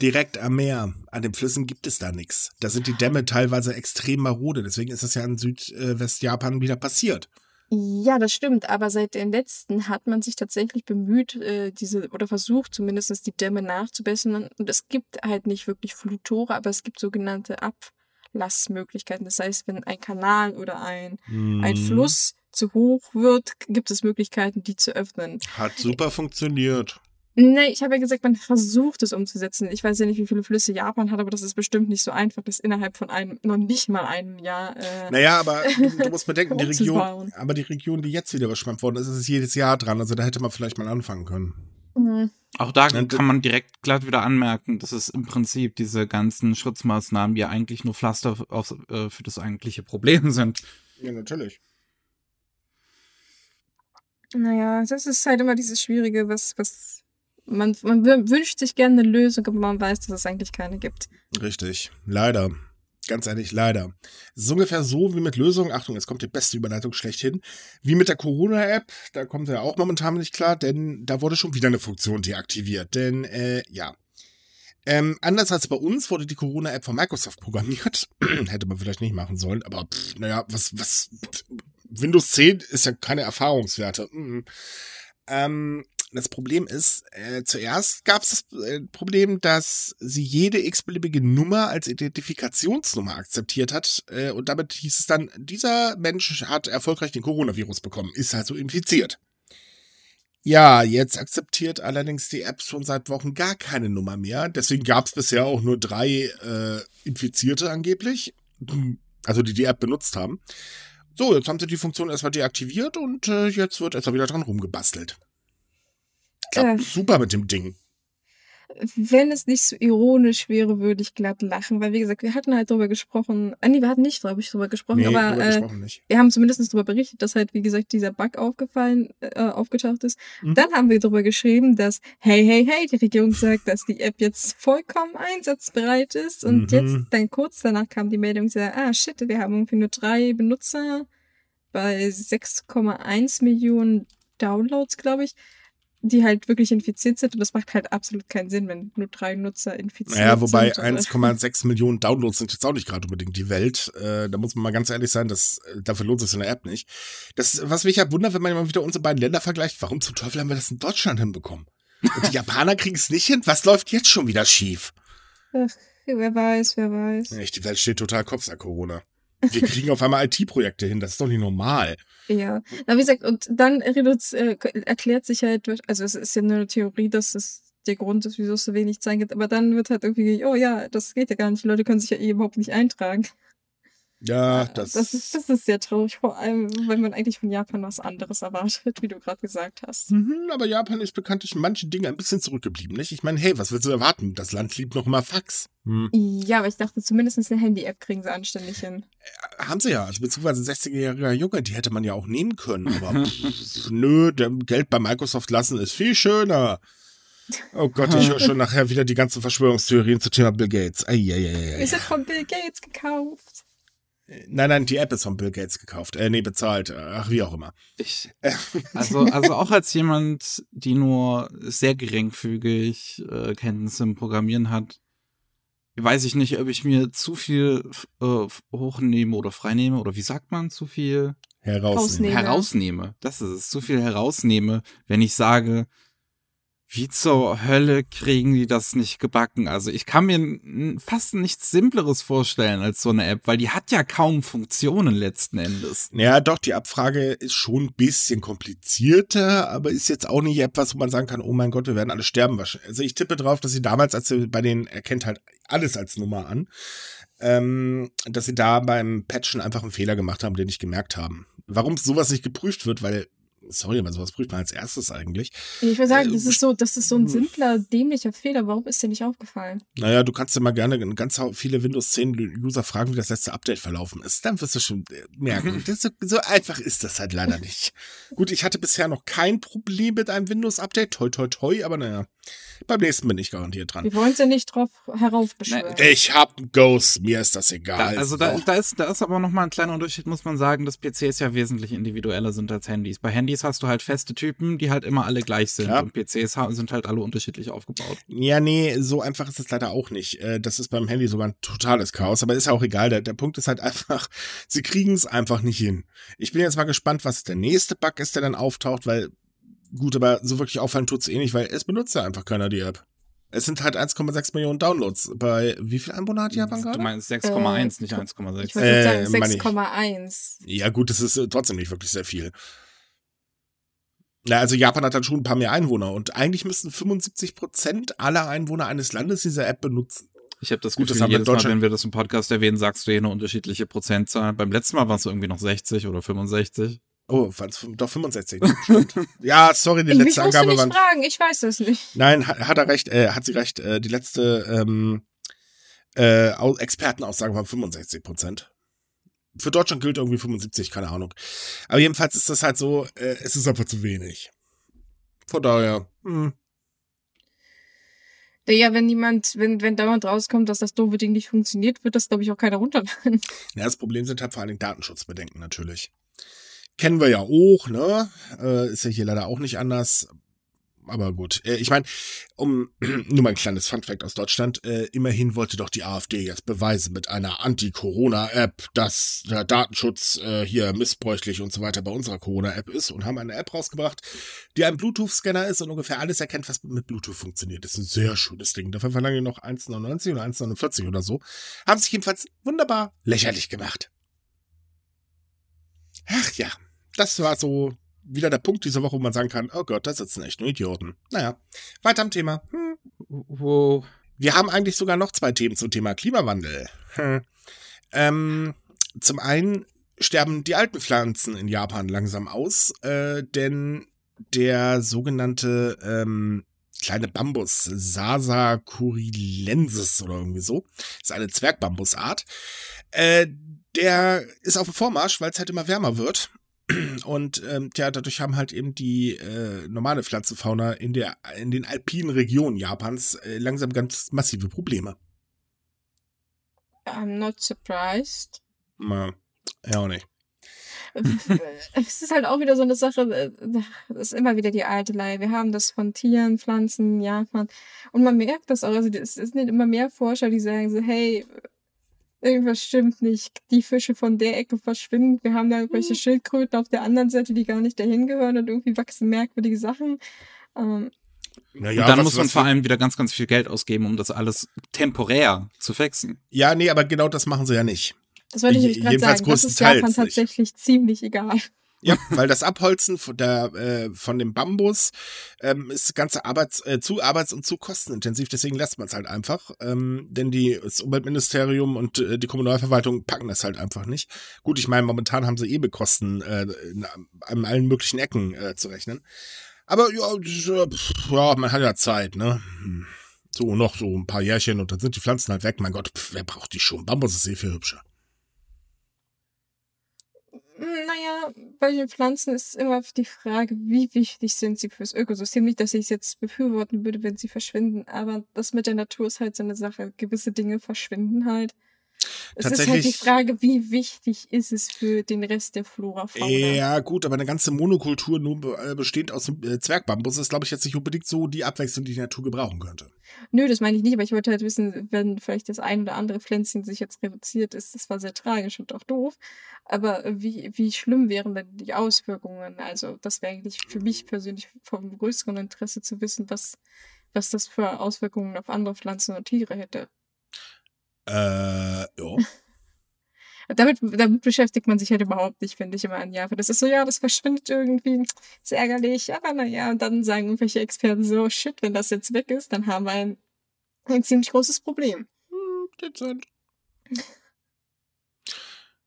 Direkt am Meer. An den Flüssen gibt es da nichts. Da sind die Dämme teilweise extrem marode. Deswegen ist das ja in Südwestjapan wieder passiert. Ja, das stimmt, aber seit den letzten hat man sich tatsächlich bemüht, äh, diese oder versucht zumindest die Dämme nachzubessern. Und es gibt halt nicht wirklich Fluttore, aber es gibt sogenannte Ablassmöglichkeiten. Das heißt, wenn ein Kanal oder ein, ein Mhm. Fluss zu hoch wird, gibt es Möglichkeiten, die zu öffnen. Hat super funktioniert. Nee, ich habe ja gesagt, man versucht es umzusetzen. Ich weiß ja nicht, wie viele Flüsse Japan hat, aber das ist bestimmt nicht so einfach, das innerhalb von einem, noch nicht mal einem Jahr. Äh, Naja, aber du, du musst bedenken, die Region, aber die Region, die jetzt wieder überschwemmt worden ist, ist jedes Jahr dran. Also da hätte man vielleicht mal anfangen können. mh. Auch da Und- kann man direkt glatt wieder anmerken, dass es im Prinzip diese ganzen Schutzmaßnahmen ja eigentlich nur Pflaster auf, äh, für das eigentliche Problem sind. Ja, natürlich. Naja, das ist halt immer dieses Schwierige, was, was man, man wü- wünscht sich gerne eine Lösung, aber man weiß, dass es eigentlich keine gibt. Richtig. Leider. Ganz ehrlich, leider. Es ist ungefähr so wie mit Lösungen. Achtung, jetzt kommt die beste Überleitung schlechthin. Wie mit der Corona-App. Da kommt er auch momentan nicht klar, denn da wurde schon wieder eine Funktion deaktiviert. Denn, äh, ja. Ähm, anders als bei uns wurde die Corona-App von Microsoft programmiert. Hätte man vielleicht nicht machen sollen, aber pff, naja, was, was, Windows 10 ist ja keine Erfahrungswerte. Mhm. Ähm, das Problem ist, äh, zuerst gab es das äh, Problem, dass sie jede x-beliebige Nummer als Identifikationsnummer akzeptiert hat. Äh, und damit hieß es dann, dieser Mensch hat erfolgreich den Coronavirus bekommen, ist also infiziert. Ja, jetzt akzeptiert allerdings die App schon seit Wochen gar keine Nummer mehr. Deswegen gab es bisher auch nur drei äh, Infizierte angeblich, also die die App benutzt haben. So, jetzt haben sie die Funktion erstmal deaktiviert und äh, jetzt wird erstmal wieder dran rumgebastelt. Klappt Äh. super mit dem Ding. Wenn es nicht so ironisch wäre, würde ich glatt lachen, weil wie gesagt, wir hatten halt drüber gesprochen. Ah, nee, wir hatten nicht, glaube ich, drüber gesprochen, Nee, aber drüber äh, gesprochen nicht. wir haben zumindest darüber berichtet, dass halt, wie gesagt, dieser Bug aufgefallen, äh, aufgetaucht ist. Mhm. Dann haben wir darüber geschrieben, dass, hey, hey, hey, die Regierung sagt, dass die App jetzt vollkommen einsatzbereit ist. Und Mhm. jetzt, dann kurz danach kam die Meldung, die sagt, ah, shit, wir haben irgendwie nur drei Benutzer bei 6,1 Millionen Downloads, glaube ich, die halt wirklich infiziert sind. Und das macht halt absolut keinen Sinn, wenn nur drei Nutzer infiziert Naja, wobei sind. 1,6 Millionen Downloads sind jetzt auch nicht gerade unbedingt die Welt. Äh, da muss man mal ganz ehrlich sein, das, äh, dafür lohnt sich so eine App nicht. Das, was mich ja wundert, wenn man mal wieder unsere beiden Länder vergleicht, warum zum Teufel haben wir das in Deutschland hinbekommen? Und die Japaner kriegen es nicht hin. Was läuft jetzt schon wieder schief? Ach, wer weiß, wer weiß. Echt, die Welt steht total Kopf seit Corona. Wir kriegen auf einmal IT-Projekte hin. Das ist doch nicht normal. Ja, na wie gesagt, und dann äh, erklärt sich halt, also es ist ja nur eine Theorie, dass das der Grund ist, wieso es so wenig Zeit gibt, aber dann wird halt irgendwie, oh ja, das geht ja gar nicht, die Leute können sich ja eh überhaupt nicht eintragen. Ja, Äh, das, das ist, das ist sehr traurig, vor allem, weil man eigentlich von Japan was anderes erwartet, wie du gerade gesagt hast. Mhm, aber Japan ist bekanntlich in manchen Dingen ein bisschen zurückgeblieben, nicht? Ich meine, hey, was willst du erwarten? Das Land liebt noch immer Fax. Hm. Ja, aber ich dachte, zumindest eine Handy-App kriegen sie anständig hin. Haben sie ja, also beziehungsweise 16-jähriger Junge, die hätte man ja auch nehmen können, aber pff, nö, der Geld bei Microsoft lassen ist viel schöner. Oh Gott, ich höre schon nachher wieder die ganzen Verschwörungstheorien zum Thema Bill Gates. Eieieiei. Ist es von Bill Gates gekauft? Nein, nein, die App ist von Bill Gates gekauft. Äh, nee, bezahlt. Ach, wie auch immer. Ich, also, also auch als jemand, die nur sehr geringfügig äh, Kenntnisse im Programmieren hat, weiß ich nicht, ob ich mir zu viel äh, hochnehme oder freinehme oder wie sagt man, zu viel Herausnehmen. Ausnehmen. Nehme. herausnehme. Das ist es, zu viel herausnehme, wenn ich sage, wie zur Hölle kriegen die das nicht gebacken? Also ich kann mir fast nichts Simpleres vorstellen als so eine App, weil die hat ja kaum Funktionen letzten Endes. Ja, doch, die Abfrage ist schon ein bisschen komplizierter, aber ist jetzt auch nicht etwas, wo man sagen kann, oh mein Gott, wir werden alle sterben. Also ich tippe drauf, dass sie damals, als sie bei denen erkennt halt alles als Nummer an, ähm, dass sie da beim Patchen einfach einen Fehler gemacht haben, den nicht gemerkt haben. Warum sowas nicht geprüft wird, weil sorry, aber sowas prüft man als erstes eigentlich. Ich würde sagen, das ist so, das ist so ein simpler, dämlicher Fehler. Warum ist dir nicht aufgefallen? Naja, du kannst ja mal gerne ganz viele Windows 10 User fragen, wie das letzte Update verlaufen ist. Dann wirst du schon äh, merken. so, so, einfach ist das halt leider nicht. Gut, ich hatte bisher noch kein Problem mit einem Windows-Update. Toi, toi, toi, aber naja. Beim nächsten bin ich garantiert dran. Wir wollen ja nicht drauf heraufbeschwören. Ich hab Ghost, mir ist das egal. Da, also da, da, ist, da ist aber noch mal ein kleiner Unterschied, muss man sagen, dass PCs ja wesentlich individueller sind als Handys. Bei Handys hast du halt feste Typen, die halt immer alle gleich sind. Ja. Und PCs sind halt alle unterschiedlich aufgebaut. Ja, nee, so einfach ist es leider auch nicht. Äh, das ist beim Handy sogar ein totales Chaos, aber ist ja auch egal. Der, der Punkt ist halt einfach, sie kriegen es einfach nicht hin. Ich bin jetzt mal gespannt, was der nächste Bug ist, der dann auftaucht, weil Gut, aber so wirklich auffallen tut's eh nicht, weil es benutzt ja einfach keiner die App. Es sind halt 1,6 Millionen Downloads. Bei wie viel Einwohner hat Japan gerade? Du meinst 6,1, äh, nicht 1,6. Ich würde äh, sagen 6,1. Ja gut, das ist äh, trotzdem nicht wirklich sehr viel. Na, also Japan hat dann schon ein paar mehr Einwohner und eigentlich müssten 75 Prozent aller Einwohner eines Landes diese App benutzen. Ich habe das Gut, Gefühl, das jedes Mal, wenn wir das im Podcast erwähnen, sagst du hier eine unterschiedliche Prozentzahl. Beim letzten Mal war es irgendwie noch 60 oder 65. Oh, doch 65. ja, sorry, die letzte ich Angabe war. nicht fragen, ich weiß das nicht. Nein, hat, hat er recht, äh, hat sie recht. Äh, die letzte ähm, äh, Expertenaussage war 65 Prozent. Für Deutschland gilt irgendwie 75, keine Ahnung. Aber jedenfalls ist das halt so, äh, es ist einfach zu wenig. Von daher, hm. Ja, wenn jemand, wenn, wenn dauernd rauskommt, dass das doofe Ding nicht funktioniert, wird das, glaube ich, auch keiner runterladen. Ja, das Problem sind halt vor allem Datenschutzbedenken natürlich. Kennen wir ja auch, ne? Äh, ist ja hier leider auch nicht anders. Aber gut, äh, ich meine, um nur mal ein kleines Funfact aus Deutschland. Äh, immerhin wollte doch die AfD jetzt beweisen mit einer Anti-Corona-App, dass der Datenschutz äh, hier missbräuchlich und so weiter bei unserer Corona-App ist und haben eine App rausgebracht, die ein Bluetooth-Scanner ist und ungefähr alles erkennt, was mit Bluetooth funktioniert. Das ist ein sehr schönes Ding. Dafür verlangen die noch 1,99 oder 1,49 oder so. Haben sich jedenfalls wunderbar lächerlich gemacht. Ach ja, das war so wieder der Punkt dieser Woche, wo man sagen kann, oh Gott, da sitzen echt nur Idioten. Naja, weiter am Thema. Hm. Wo? Wir haben eigentlich sogar noch zwei Themen zum Thema Klimawandel. Hm. Ähm, zum einen sterben die alten Pflanzen in Japan langsam aus, äh, denn der sogenannte ähm, kleine Bambus, Sasa curilensis oder irgendwie so, ist eine Zwergbambusart. Äh, der ist auf dem Vormarsch, weil es halt immer wärmer wird. Und ähm, tja, dadurch haben halt eben die äh, normale Pflanzenfauna in, der, in den alpinen Regionen Japans äh, langsam ganz massive Probleme. I'm not surprised. Na, ja auch nicht. es ist halt auch wieder so eine Sache, es äh, ist immer wieder die alte Leihe. Wir haben das von Tieren, Pflanzen, Japan. Und man merkt das auch. Also es sind immer mehr Forscher, die sagen so, hey, irgendwas stimmt nicht. Die Fische von der Ecke verschwinden. Wir haben da irgendwelche hm. Schildkröten auf der anderen Seite, die gar nicht dahin gehören und irgendwie wachsen merkwürdige Sachen. Ähm, naja, und dann was, muss man vor allem wieder ganz, ganz viel Geld ausgeben, um das alles temporär zu fixen. Ja, nee, aber genau das machen sie ja nicht. Das wollte ich nämlich gerade sagen. Das ist Japan tatsächlich ziemlich egal. Ja, weil das Abholzen von, der, äh, von dem Bambus ähm, ist ganze Arbeits, äh, zu arbeits- und zu kostenintensiv, deswegen lässt man es halt einfach. Ähm, denn die, das Umweltministerium und äh, die Kommunalverwaltung packen das halt einfach nicht. Gut, ich meine, momentan haben sie eh Bekosten äh, in, an allen möglichen Ecken äh, zu rechnen. Aber ja, ja, man hat ja Zeit, ne? Hm. So, noch so ein paar Jährchen und dann sind die Pflanzen halt weg. Mein Gott, pff, wer braucht die schon? Bambus ist eh viel hübscher. Naja, bei den Pflanzen ist immer die Frage, wie wichtig sind sie fürs Ökosystem. Nicht, dass ich es jetzt befürworten würde, wenn sie verschwinden, aber das mit der Natur ist halt so eine Sache. Gewisse Dinge verschwinden halt. Es ist halt die Frage, wie wichtig ist es für den Rest der Flora, Fauna? Ja, gut, aber eine ganze Monokultur nur äh, bestehend aus äh, Zwergbambus ist, glaube ich, jetzt nicht unbedingt so die Abwechslung, die die Natur gebrauchen könnte. Nö, das meine ich nicht, aber ich wollte halt wissen, wenn vielleicht das ein oder andere Pflänzchen sich jetzt reduziert ist, das war sehr tragisch und auch doof. Aber wie, wie schlimm wären denn die Auswirkungen? Also, das wäre eigentlich für mich persönlich vom größeren Interesse zu wissen, was, was das für Auswirkungen auf andere Pflanzen und Tiere hätte. Äh, ja. damit, damit beschäftigt man sich halt überhaupt nicht, finde ich immer an Java. Das ist so, ja, das verschwindet irgendwie, ist ärgerlich, aber naja, und dann sagen irgendwelche Experten so, shit, wenn das jetzt weg ist, dann haben wir ein, ein ziemlich großes Problem. Hm, dezent.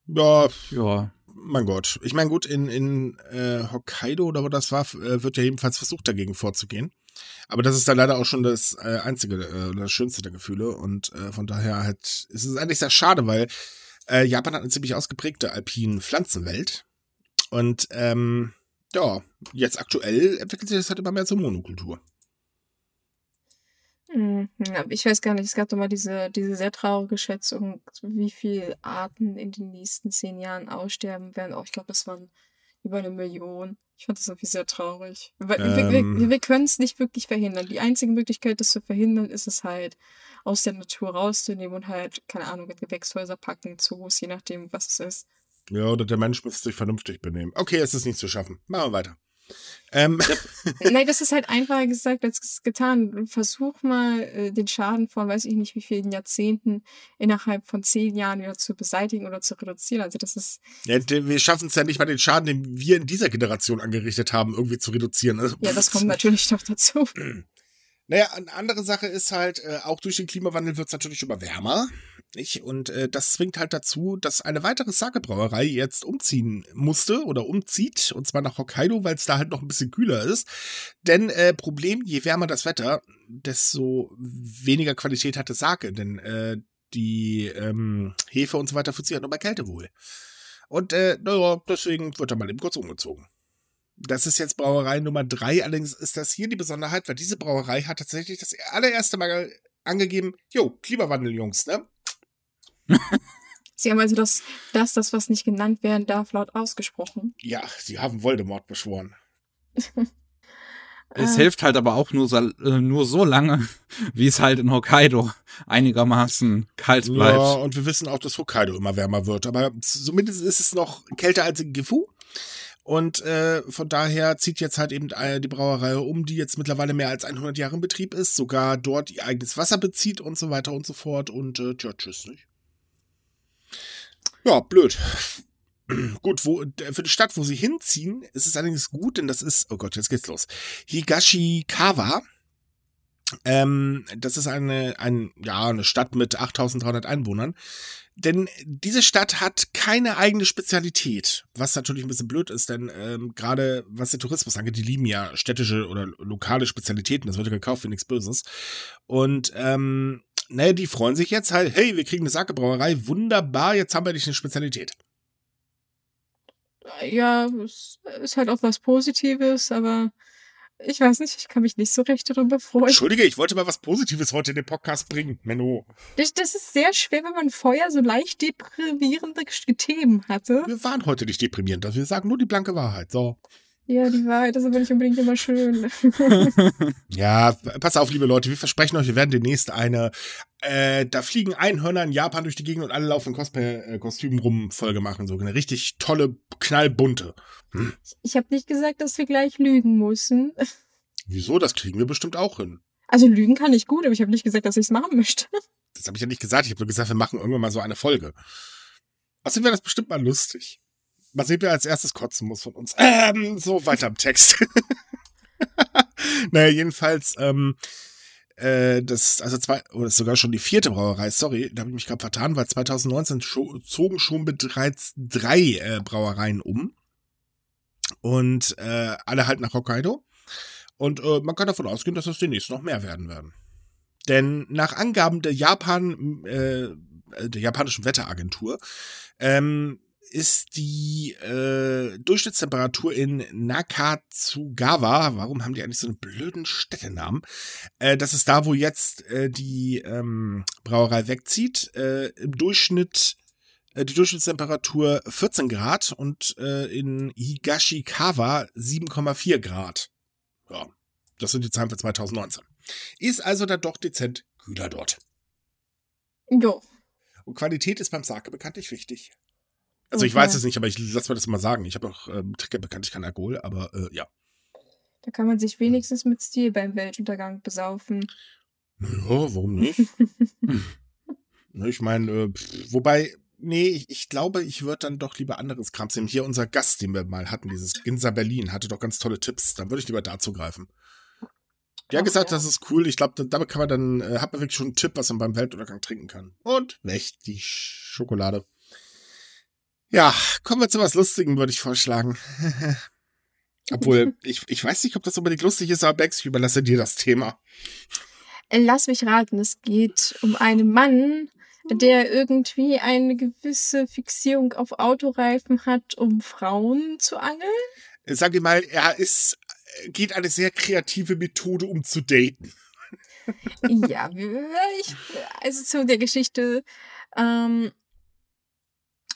Ja, Ja. Mein Gott. Ich meine, gut, in, in äh, Hokkaido oder wo das war, äh, wird ja jedenfalls versucht, dagegen vorzugehen. Aber das ist dann leider auch schon das äh, einzige, äh, das schönste der Gefühle. Und äh, von daher halt, ist es eigentlich sehr schade, weil äh, Japan hat eine ziemlich ausgeprägte alpine Pflanzenwelt. Und ähm, ja, jetzt aktuell entwickelt sich das halt immer mehr zur Monokultur. Mhm. Aber ich weiß gar nicht, es gab doch mal diese, diese sehr traurige Schätzung, wie viele Arten in den nächsten zehn Jahren aussterben werden. Oh, ich glaube, das waren über eine Million. Ich fand das irgendwie sehr traurig. Weil wir, Ähm. wir, wir können es nicht wirklich verhindern. Die einzige Möglichkeit, das zu verhindern, ist es halt, aus der Natur rauszunehmen und halt, keine Ahnung, in Gewächshäuser packen, Zoos, je nachdem, was es ist. Ja, oder der Mensch müsste sich vernünftig benehmen. Okay, es ist nicht zu schaffen. Machen wir weiter. Ähm, Nein, das ist halt einfacher gesagt als getan. Versuch mal, äh, den Schaden von weiß ich nicht wie vielen Jahrzehnten innerhalb von zehn Jahren wieder zu beseitigen oder zu reduzieren. Also das ist, ja, wir schaffen es ja nicht mal den Schaden, den wir in dieser Generation angerichtet haben, irgendwie zu reduzieren. Also, ja, das kommt natürlich noch dazu. Naja, eine andere Sache ist halt, äh, auch durch den Klimawandel wird es natürlich immer wärmer. Nicht? Und äh, das zwingt halt dazu, dass eine weitere Sake-Brauerei jetzt umziehen musste oder umzieht. Und zwar nach Hokkaido, weil es da halt noch ein bisschen kühler ist. Denn äh, Problem, je wärmer das Wetter, desto weniger Qualität hatte Sake. Denn äh, die ähm, Hefe und so weiter sich halt nur bei Kälte wohl. Und äh, naja, deswegen wird er mal eben kurz umgezogen. Das ist jetzt Brauerei Nummer drei. Allerdings ist das hier die Besonderheit, weil diese Brauerei hat tatsächlich das allererste Mal angegeben, jo, Klimawandel, Jungs, ne? Sie haben also das, das, das, was nicht genannt werden darf, laut ausgesprochen. Ja, sie haben Voldemort beschworen. Es Äh, hilft halt aber auch nur so, äh, nur so lange, wie es halt in Hokkaido einigermaßen kalt bleibt. Ja, und wir wissen auch, dass Hokkaido immer wärmer wird. Aber zumindest ist es noch kälter als in Gifu. Und äh, von daher zieht jetzt halt eben äh, die Brauerei um, die jetzt mittlerweile mehr als 100 Jahre in Betrieb ist, sogar dort ihr eigenes Wasser bezieht und so weiter und so fort. Und äh, tja, tschüss, nicht? Ja, blöd. Gut, wo, für die Stadt, wo sie hinziehen, ist es allerdings gut, denn das ist, oh Gott, jetzt geht's los. Higashikawa. Ähm, das ist eine, ein, ja, eine Stadt mit 8300 Einwohnern. Denn diese Stadt hat keine eigene Spezialität, was natürlich ein bisschen blöd ist, denn ähm, gerade was den Tourismus angeht, die lieben ja städtische oder lokale Spezialitäten, das wird ja gekauft für nichts Böses. Und ähm, naja, die freuen sich jetzt halt, hey, wir kriegen eine Sake-Brauerei, wunderbar, jetzt haben wir nicht eine Spezialität. ja, es ist halt auch was Positives, aber ich weiß nicht, ich kann mich nicht so recht darüber freuen. Entschuldige, ich wollte mal was Positives heute in den Podcast bringen, Menno. Das, das ist sehr schwer, wenn man vorher so leicht deprimierende Themen hatte. Wir waren heute nicht deprimierend, also wir sagen nur die blanke Wahrheit, so. Ja, die Wahrheit ist aber nicht unbedingt immer schön. Ja, pass auf, liebe Leute, wir versprechen euch, wir werden demnächst eine äh, Da fliegen Einhörner in Japan durch die Gegend und alle laufen in Cosplay-Kostümen rum Folge machen. So eine richtig tolle, knallbunte. Hm. Ich habe nicht gesagt, dass wir gleich lügen müssen. Wieso? Das kriegen wir bestimmt auch hin. Also lügen kann ich gut, aber ich habe nicht gesagt, dass ich es machen möchte. Das habe ich ja nicht gesagt. Ich habe nur gesagt, wir machen irgendwann mal so eine Folge. Außerdem wäre das bestimmt mal lustig. Mal sehen, wer als erstes kotzen muss von uns. Ähm, so weiter im Text. naja, jedenfalls, ähm, äh, das, also zwei, oder ist sogar schon die vierte Brauerei, sorry, da habe ich mich gerade vertan, weil 2019 scho zogen schon bereits drei äh, Brauereien um. Und äh, alle halt nach Hokkaido. Und äh, man kann davon ausgehen, dass das demnächst noch mehr werden werden. Denn nach Angaben der Japan, äh, der japanischen Wetteragentur, ähm, ist die äh, Durchschnittstemperatur in Nakatsugawa, warum haben die eigentlich so einen blöden Städtenamen? Äh, das ist da, wo jetzt äh, die ähm, Brauerei wegzieht. Äh, Im Durchschnitt äh, die Durchschnittstemperatur 14 Grad und äh, in Higashikawa 7,4 Grad. Ja, das sind die Zahlen für 2019. Ist also dann doch dezent kühler dort. Jo. Und Qualität ist beim Sake bekanntlich wichtig. Also ich Okay. weiß es nicht, aber ich lass mir das mal sagen. Ich habe auch ähm, bekanntlich keinen Alkohol, aber äh, ja. Da kann man sich wenigstens mit Stil beim Weltuntergang besaufen. Ja, warum nicht? Ne, ich meine, äh, wobei, nee, ich, ich glaube, ich würde dann doch lieber anderes Krams nehmen. Hier unser Gast, den wir mal hatten, dieses Ginza Berlin, hatte doch ganz tolle Tipps. Dann würde ich lieber dazu greifen. Die hat gesagt, ja. das ist cool. Ich glaube, damit kann man dann, äh, hat man wirklich schon einen Tipp, was man beim Weltuntergang trinken kann. Und weg die Schokolade. Ja, kommen wir zu was Lustigem, würde ich vorschlagen. Obwohl, ich, ich weiß nicht, ob das unbedingt lustig ist, aber Bex, ich überlasse dir das Thema. Lass mich raten, es geht um einen Mann, der irgendwie eine gewisse Fixierung auf Autoreifen hat, um Frauen zu angeln. Sag dir mal, er ist, geht eine sehr kreative Methode, um zu daten. ja, ich, also zu der Geschichte. Ähm,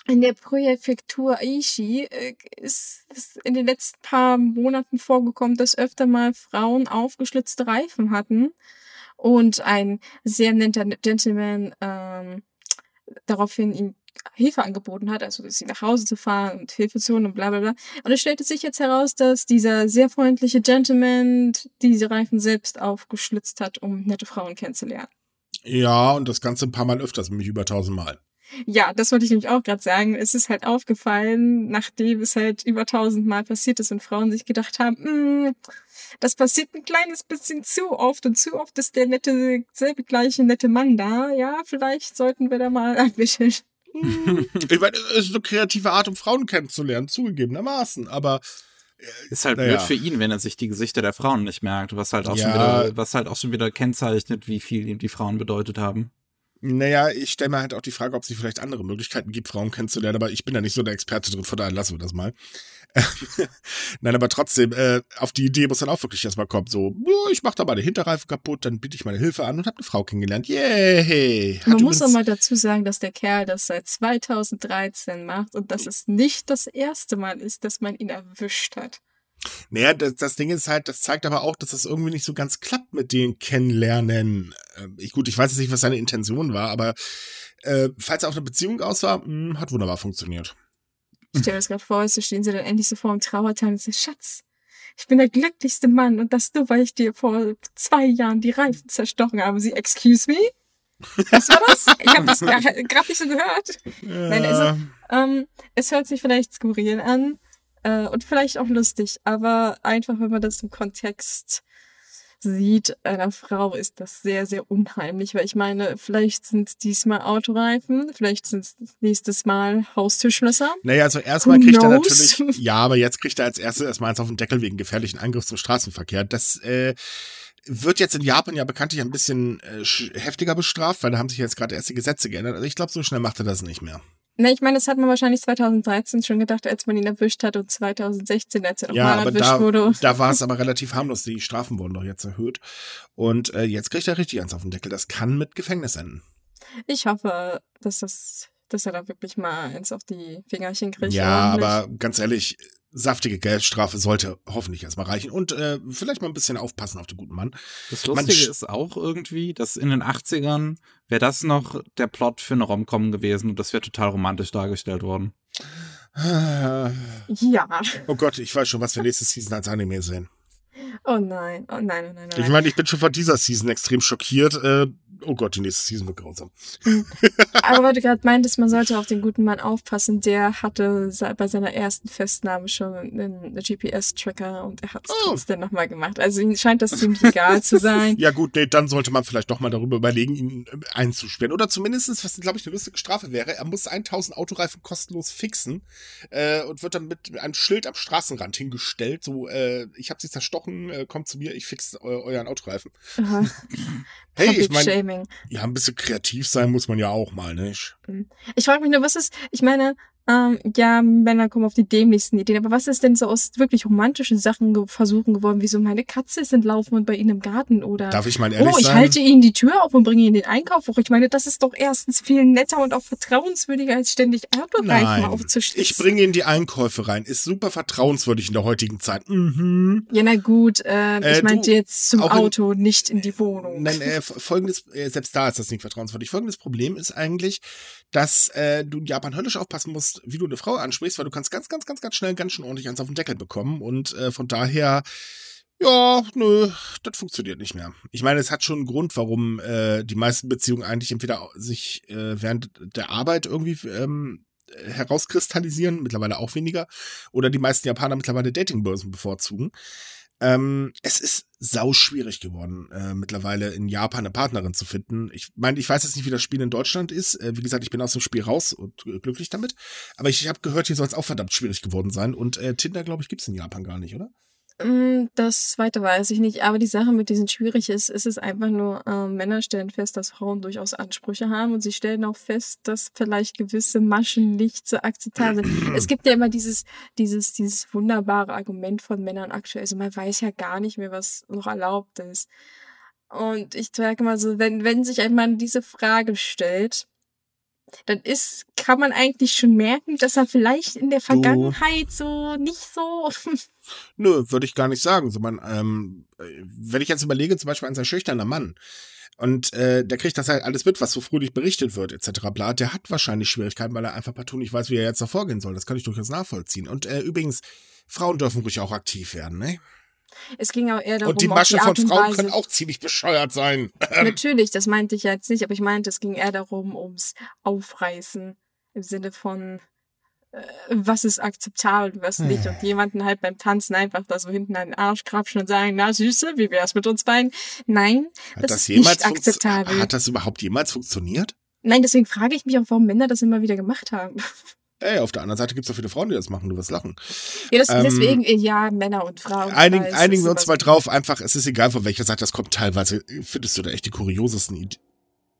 in der Präfektur Aichi äh, ist es in den letzten paar Monaten vorgekommen, dass öfter mal Frauen aufgeschlitzte Reifen hatten und ein sehr netter Gentleman ähm, daraufhin ihm Hilfe angeboten hat, also sie nach Hause zu fahren und Hilfe zu holen und bla bla bla. Und es stellte sich jetzt heraus, dass dieser sehr freundliche Gentleman diese Reifen selbst aufgeschlitzt hat, um nette Frauen kennenzulernen. Ja, und das Ganze ein paar Mal öfters, nämlich über tausendmal. Ja, das wollte ich nämlich auch gerade sagen. Es ist halt aufgefallen, nachdem es halt über tausendmal passiert ist und Frauen sich gedacht haben, "Mm, das passiert ein kleines bisschen zu oft und zu oft ist der nette, selbe gleiche nette Mann da. Ja, vielleicht sollten wir da mal ein bisschen. Ich meine, es ist eine kreative Art, um Frauen kennenzulernen, zugegebenermaßen, aber Ist halt Naja. blöd für ihn, wenn er sich die Gesichter der Frauen nicht merkt, was halt auch schon Ja. wieder, was halt auch schon wieder kennzeichnet, wie viel ihm die Frauen bedeutet haben. Naja, ich stelle mir halt auch die Frage, ob es nicht vielleicht andere Möglichkeiten gibt, Frauen kennenzulernen, aber ich bin da nicht so der Experte drin, von daher lassen wir das mal. Nein, aber trotzdem, äh, auf die Idee muss dann auch wirklich erstmal kommen, so, "Ja, ich mach da meine Hinterreifen kaputt, dann biete ich meine Hilfe an und habe eine Frau kennengelernt. Yay! Hat Man muss auch mal dazu sagen, dass der Kerl das seit 2013 macht und dass es nicht das erste Mal ist, dass man ihn erwischt hat. Naja, das, das Ding ist halt, das zeigt aber auch, dass das irgendwie nicht so ganz klappt mit den Kennenlernen. Ähm, Ich, gut, ich weiß jetzt nicht, was seine Intention war, aber äh, falls er auf eine Beziehung aus war, mh, hat wunderbar funktioniert. Ich stelle mir das gerade vor, so stehen sie dann endlich so vor dem Trauertag und sagen, Schatz, ich bin der glücklichste Mann und das nur, weil ich dir vor zwei Jahren die Reifen zerstochen habe. Sie, excuse me? Was war das? Ich habe das gerade nicht so gehört. Nein, also- Ähm, es hört sich vielleicht skurril an äh, und vielleicht auch lustig, aber einfach, wenn man das im Kontext sieht, einer Frau ist das sehr, sehr unheimlich, weil ich meine, vielleicht sind es diesmal Autoreifen, vielleicht sind es nächstes Mal Haustürschlösser. Naja, also erstmal Who kriegt er knows? natürlich, ja, aber jetzt kriegt er als erstes erstmal eins auf den Deckel wegen gefährlichen Angriffs zum Straßenverkehr. Das äh, wird jetzt in Japan ja bekanntlich ein bisschen äh, heftiger bestraft, weil da haben sich jetzt gerade erst die Gesetze geändert. Also ich glaube, so schnell macht er das nicht mehr. Na, ich meine, das hat man wahrscheinlich 2013 schon gedacht, als man ihn erwischt hat und 2016, als er Ja, nochmal aber erwischt da, wurde. da war es aber relativ harmlos. Die Strafen wurden doch jetzt erhöht. Und äh, jetzt kriegt er richtig eins auf den Deckel. Das kann mit Gefängnis enden. Ich hoffe, dass das, dass er da wirklich mal eins auf die Fingerchen kriegt. Ja, ordentlich. aber ganz ehrlich, saftige Geldstrafe sollte hoffentlich erstmal reichen. Und äh, vielleicht mal ein bisschen aufpassen auf den guten Mann. Das Man Lustige sch- ist auch irgendwie, dass in den 80ern wäre das noch der Plot für eine Romcom gewesen und das wäre total romantisch dargestellt worden. Ah, Ja. Oh Gott, ich weiß schon, was wir nächste Season als Anime sehen. Oh nein, oh nein, oh nein, oh Ich nein. meine, ich bin schon von dieser Season extrem schockiert. Äh, oh Gott, die nächste Season wird grausam. Aber weil du gerade meintest, man sollte auf den guten Mann aufpassen, der hatte bei seiner ersten Festnahme schon einen GPS-Tracker und er hat es Oh. trotzdem nochmal gemacht. Also ihm scheint das ziemlich egal zu sein. Ja gut, nee, dann sollte man vielleicht doch mal darüber überlegen, ihn äh, einzusperren. Oder zumindestens, was glaube ich eine lustige Strafe wäre, er muss 1000 Autoreifen kostenlos fixen äh, und wird dann mit einem Schild am Straßenrand hingestellt, so, äh, ich habe sie zerstochen, äh, kommt zu mir, ich fix eu euren Autoreifen. Aha. Hey, Public ich meine, ja, ein bisschen kreativ sein muss man ja auch mal, nicht? Ich frage mich nur, was ist, ich meine, ähm, ja, Männer kommen auf die dämlichsten Ideen, aber was ist denn so aus wirklich romantischen Sachen ge versuchen geworden, wie so meine Katze ist entlaufen und bei ihnen im Garten oder Darf ich mal ehrlich oh, ich sein? halte ihnen die Tür auf und bringe ihnen den Einkauf hoch. Ich meine, das ist doch erstens viel netter und auch vertrauenswürdiger, als ständig Nein, aufzuschließen. ich bringe Ihnen die Einkäufe rein. Ist super vertrauenswürdig in der heutigen Zeit. Mhm. Ja, na gut, äh, Äh, ich meinte du, jetzt zum auch in- Auto, nicht in die Wohnung. Nein, äh, f- folgendes, äh, selbst da ist das nicht vertrauenswürdig. Folgendes Problem ist eigentlich, dass äh, du in Japan höllisch aufpassen musst, wie du eine Frau ansprichst, weil du kannst ganz, ganz, ganz, ganz schnell ganz schön ordentlich eins auf den Deckel bekommen. Und äh, von daher, ja, nö, das funktioniert nicht mehr. Ich meine, es hat schon einen Grund, warum äh, die meisten Beziehungen eigentlich entweder sich äh, während der Arbeit irgendwie ähm, herauskristallisieren, mittlerweile auch weniger, oder die meisten Japaner mittlerweile Datingbörsen bevorzugen. Ähm, es ist sau schwierig geworden, äh, mittlerweile in Japan eine Partnerin zu finden. Ich meine, ich weiß jetzt nicht, wie das Spiel in Deutschland ist. Äh, wie gesagt, ich bin aus dem Spiel raus und äh, glücklich damit. Aber ich, ich habe gehört, hier soll es auch verdammt schwierig geworden sein. Und äh, Tinder, glaube ich, gibt's in Japan gar nicht, oder? Mm, Das zweite weiß ich nicht, aber die Sache mit diesen schwierig ist, ist es einfach nur, ähm, Männer stellen fest, dass Frauen durchaus Ansprüche haben und sie stellen auch fest, dass vielleicht gewisse Maschen nicht so akzeptabel sind. es gibt ja immer dieses, dieses, dieses wunderbare Argument von Männern aktuell, also man weiß ja gar nicht mehr, was noch erlaubt ist. Und ich sage mal so, wenn, wenn sich ein Mann diese Frage stellt, dann ist, kann man eigentlich schon merken, dass er vielleicht in der Vergangenheit so nicht so Nö, würde ich gar nicht sagen. So man, ähm, äh, wenn ich jetzt überlege, zum Beispiel ein sehr schüchterner Mann und äh, der kriegt das halt alles mit, was so fröhlich berichtet wird, etc. bla, der hat wahrscheinlich Schwierigkeiten, weil er einfach partout nicht weiß, wie er jetzt da vorgehen soll. Das kann ich durchaus nachvollziehen. Und äh, übrigens, Frauen dürfen ruhig auch aktiv werden, ne? Es ging auch eher darum, Und die auf Masche von Frauen Weise. können auch ziemlich bescheuert sein. Natürlich, das meinte ich jetzt nicht, aber ich meinte, es ging eher darum, ums Aufreißen im Sinne von, äh, was ist akzeptabel und was nicht. Hm. Und jemanden halt beim Tanzen einfach da so hinten an den Arsch krapschen und sagen, na Süße, wie wär's mit uns beiden? Nein, Hat das, das, ist jemals nicht akzeptabel. Hat das überhaupt jemals funktioniert? Nein, deswegen frage ich mich auch, warum Männer das immer wieder gemacht haben. Ey, auf der anderen Seite gibt's auch viele Frauen, die das machen, du wirst lachen. Ja, das, Ähm, deswegen, äh, ja, Männer und Frauen. Einigen, weiß, einigen wir uns mal drauf, einfach, es ist egal, von welcher Seite das kommt, teilweise findest du da echt die kuriosesten Ideen.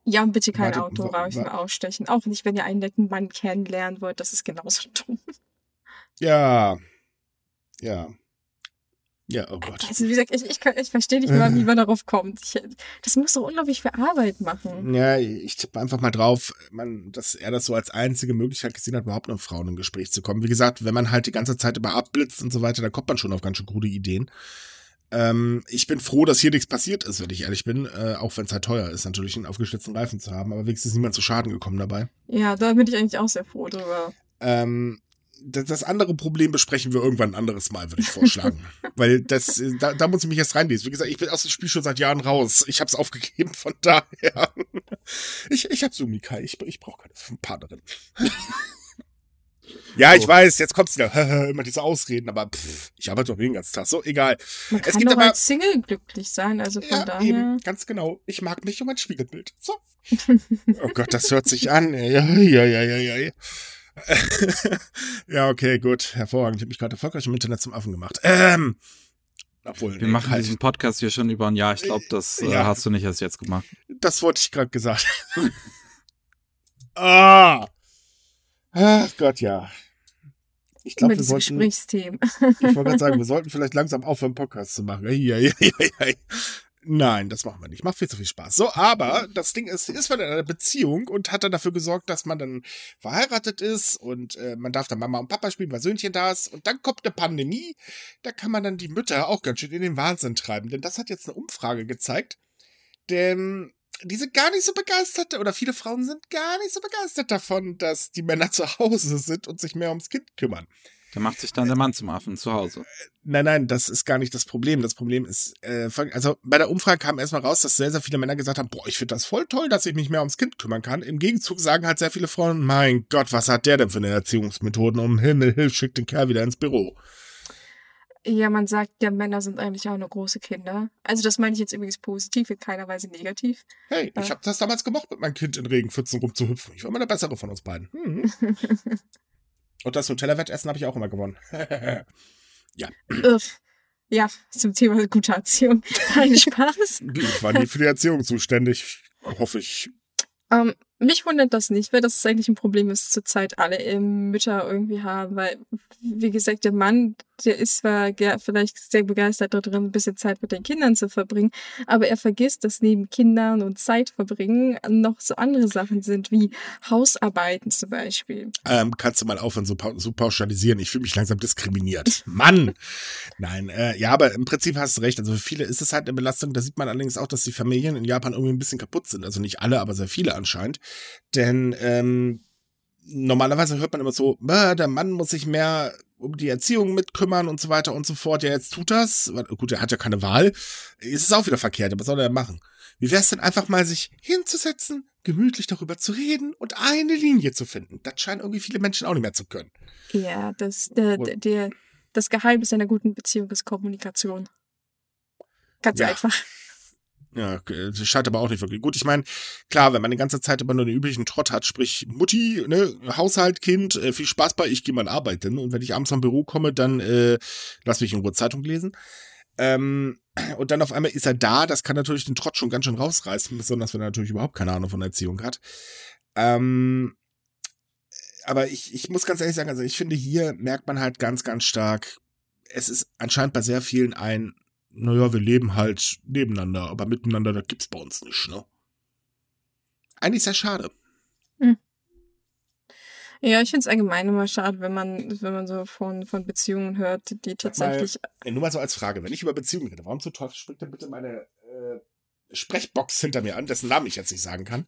Ja, und bitte kein Auto wa- ausstechen. Auch nicht, wenn ihr einen netten Mann kennenlernen wollt, das ist genauso dumm. Ja. Ja. Ja, oh Gott. Also wie gesagt, ich, ich, ich verstehe nicht mal, wie man darauf kommt. Ich, das muss so unglaublich viel Arbeit machen. Ja, ich tippe einfach mal drauf, man, dass er das so als einzige Möglichkeit gesehen hat, überhaupt mit Frauen in Gespräch zu kommen. Wie gesagt, wenn man halt die ganze Zeit über abblitzt und so weiter, dann kommt man schon auf ganz schön krude Ideen. Ähm, ich bin froh, dass hier nichts passiert ist, wenn ich ehrlich bin, äh, auch wenn es halt teuer ist, natürlich einen aufgeschlitzten Reifen zu haben, aber wenigstens ist niemand zu Schaden gekommen dabei. Ja, da bin ich eigentlich auch sehr froh drüber. Ähm, das, andere Problem besprechen wir irgendwann ein anderes Mal, würde ich vorschlagen. Weil das, äh, da, da muss ich mich erst reinlesen. Wie gesagt, ich bin aus dem Spiel schon seit Jahren raus. Ich habe es aufgegeben, von daher. Ich, ich habe Sumikai, ich, ich brauche keine Partnerin. Ja, ich So. weiß, jetzt kommt's wieder. Immer diese Ausreden, aber pff, ich arbeite doch den ganzen Tag. So, egal. Man Es kann gibt doch aber- als Single glücklich sein, also von Ja, daher. eben, ganz genau. Ich mag mich um ein Spiegelbild. So. Oh Gott, das hört sich an. Ja, ja, ja, ja, ja. ja, okay, gut. Hervorragend. Ich habe mich gerade erfolgreich im Internet zum Affen gemacht. Ähm. Obwohl, Wir nee, machen halt, diesen Podcast hier schon über ein Jahr. Ich glaube, das äh, Ja. hast du nicht erst jetzt gemacht. das wollte ich gerade gesagt. ah. Ach Gott, ja. Ich glaube, wir sollten, Gesprächsthemen. ich wollte gerade sagen, wir sollten vielleicht langsam aufhören, Podcast zu machen. Ei. Nein, das machen wir nicht. Macht viel zu viel Spaß. So, aber das Ding ist, ist man in einer Beziehung und hat dann dafür gesorgt, dass man dann verheiratet ist und äh, man darf dann Mama und Papa spielen, weil Söhnchen da ist. Und dann kommt eine Pandemie. Da kann man dann die Mütter auch ganz schön in den Wahnsinn treiben. Denn das hat jetzt eine Umfrage gezeigt. Denn die sind gar nicht so begeistert, oder viele Frauen sind gar nicht so begeistert davon, dass die Männer zu Hause sind und sich mehr ums Kind kümmern. Da macht sich dann der Mann zum Affen zu Hause. Nein, nein, das ist gar nicht das Problem. Das Problem ist, äh, also bei der Umfrage kam erstmal raus, dass sehr, sehr viele Männer gesagt haben, boah, ich finde das voll toll, dass ich mich mehr ums Kind kümmern kann. Im Gegenzug sagen halt sehr viele Frauen, mein Gott, was hat der denn für eine Erziehungsmethoden? Um Himmel, hilf, schickt den Kerl wieder ins Büro. Ja, man sagt, ja, Männer sind eigentlich auch nur große Kinder. Also das meine ich jetzt übrigens positiv, in keiner Weise negativ. Hey, ich habe das damals gemocht, mit meinem Kind in Regenpfützen rumzuhüpfen. Ich war immer der Bessere von uns beiden. Hm. Und das Nutella-Wettessen habe ich auch immer gewonnen. Uff. Ja, zum Thema gute Erziehung. Kein Spaß. ich war nie für die Erziehung zuständig. Hoffe ich. Ähm, mich wundert das nicht, weil das eigentlich ein Problem ist, zurzeit alle Mütter irgendwie haben, weil, wie gesagt, der Mann, der ist zwar vielleicht sehr begeistert darin, ein bisschen Zeit mit den Kindern zu verbringen, aber er vergisst, dass neben Kindern und Zeit verbringen noch so andere Sachen sind, wie Hausarbeiten zum Beispiel. Ähm, kannst du mal aufhören, so, pau so pauschalisieren? Ich fühle mich langsam diskriminiert. Mann! Nein, äh, ja, aber im Prinzip hast du recht. Also für viele ist es halt eine Belastung. Da sieht man allerdings auch, dass die Familien in Japan irgendwie ein bisschen kaputt sind. Also nicht alle, aber sehr viele anscheinend. Denn ähm, normalerweise hört man immer so, "Bah, der Mann muss sich mehr um die Erziehung mitkümmern und so weiter und so fort. Ja, jetzt tut das. Gut, er hat ja keine Wahl. Ist es auch wieder verkehrt, aber was soll er machen? Wie wäre es denn einfach mal, sich hinzusetzen, gemütlich darüber zu reden und eine Linie zu finden? Das scheinen irgendwie viele Menschen auch nicht mehr zu können. Ja, das, der, der, das Geheimnis einer guten Beziehung ist Kommunikation. Ganz Ja. einfach. Ja, das scheint aber auch nicht wirklich. Gut, ich meine, klar, wenn man die ganze Zeit immer nur den üblichen Trott hat, sprich Mutti, ne, Haushalt, Kind, äh, viel Spaß bei, ich gehe mal arbeiten und wenn ich abends am Büro komme, dann äh, lass mich in Ruhe Zeitung lesen. Ähm, und dann auf einmal ist er da, das kann natürlich den Trott schon ganz schön rausreißen, besonders wenn er natürlich überhaupt keine Ahnung von Erziehung hat. Ähm, aber ich, ich muss ganz ehrlich sagen, also ich finde, hier merkt man halt ganz, ganz stark, es ist anscheinend bei sehr vielen ein, naja, wir leben halt nebeneinander, aber miteinander, das gibt's bei uns nicht, ne? Eigentlich sehr schade. Ja, ich finde es allgemein immer schade, wenn man, wenn man so von, von Beziehungen hört, die tatsächlich. Ey, nur mal so als Frage, wenn ich über Beziehungen rede, warum zum Teufel springt denn bitte meine äh, Sprechbox hinter mir an, dessen Namen ich jetzt nicht sagen kann?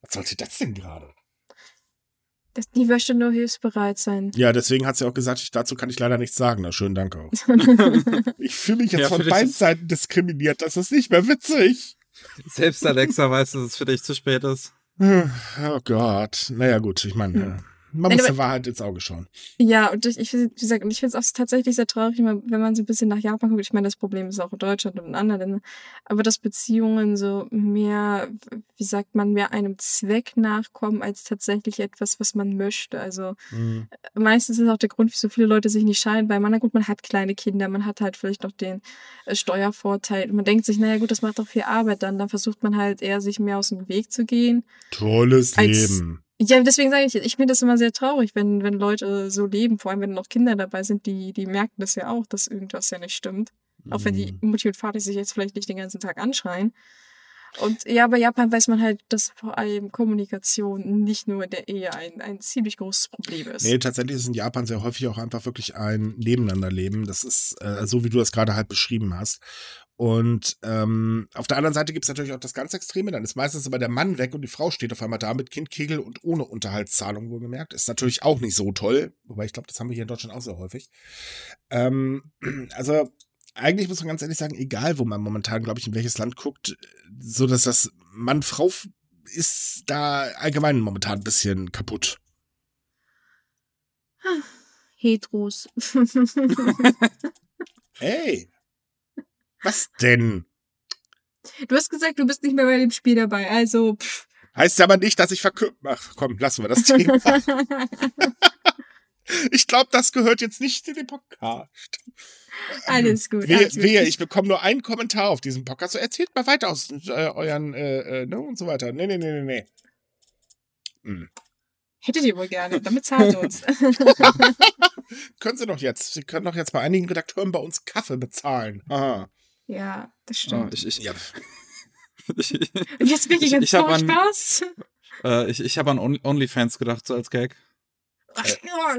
Was sollte das denn gerade? Das, die möchte nur hilfsbereit sein. Ja, deswegen hat sie auch gesagt, ich, dazu kann ich leider nichts sagen. Na, schönen Dank auch. Ich fühle mich jetzt Ja, von beiden Seiten diskriminiert. Das ist nicht mehr witzig. Selbst Alexa weiß, dass es für dich zu spät ist. Oh Gott. Naja, gut, ich meine, Hm. äh, man muss der Wahrheit ins Auge schauen. Ja, und ich, wie gesagt, und ich finde es auch tatsächlich sehr traurig, wenn man, so ein bisschen nach Japan guckt. Ich meine, das Problem ist auch in Deutschland und in anderen Ländern. Aber dass Beziehungen so mehr, wie sagt man, mehr einem Zweck nachkommen, als tatsächlich etwas, was man möchte. Also Hm. meistens ist auch der Grund, wieso viele Leute sich nicht scheiden, weil man, na gut, man hat kleine Kinder, man hat halt vielleicht noch den äh, Steuervorteil. Und man denkt sich, naja gut, das macht doch viel Arbeit dann. Dann versucht man halt eher, sich mehr aus dem Weg zu gehen. Tolles Leben. Ja, deswegen sage ich, ich finde das immer sehr traurig, wenn, wenn Leute so leben, vor allem wenn noch Kinder dabei sind, die, die merken das ja auch, dass irgendwas ja nicht stimmt. Auch wenn die Hm. Mutti und Vater sich jetzt vielleicht nicht den ganzen Tag anschreien. Und ja, bei Japan weiß man halt, dass vor allem Kommunikation nicht nur in der Ehe ein, ein ziemlich großes Problem ist. Nee, tatsächlich ist in Japan sehr häufig auch einfach wirklich ein Nebeneinanderleben. Das ist äh, so, wie du das gerade halt beschrieben hast. Und ähm, auf der anderen Seite gibt es natürlich auch das ganz Extreme. Dann ist meistens aber der Mann weg und die Frau steht auf einmal da mit Kind, Kegel und ohne Unterhaltszahlung wohlgemerkt. Ist natürlich auch nicht so toll. Wobei ich glaube, das haben wir hier in Deutschland auch sehr häufig. Ähm, also eigentlich muss man ganz ehrlich sagen, egal wo man momentan, glaube ich, in welches Land guckt, so dass das Mann-Frau ist da allgemein momentan ein bisschen kaputt. Heteros. Ey! Was denn? du hast gesagt, du bist nicht mehr bei dem Spiel dabei, also. Pff. Heißt ja aber nicht, dass ich verkürzt. Ach komm, lassen wir das Thema. Ich glaube, das gehört jetzt nicht in den Podcast. alles gut. Wehe, alles gut. wehe, ich bekomme nur einen Kommentar auf diesem Podcast. So, erzählt mal weiter aus äh, euren, äh, äh, ne, und so weiter. Nee, nee, nee, nee, nee. Hm. Hättet ihr wohl gerne, damit zahlt ihr uns. Können Sie doch jetzt. Sie können doch jetzt bei einigen Redakteuren bei uns Kaffee bezahlen. Aha. Ja, das Oh, stimmt. ich ich, Ja. ich, jetzt bin ich voll an- Spaß. äh, ich, ich habe an Only- OnlyFans gedacht, so als Gag. Ach,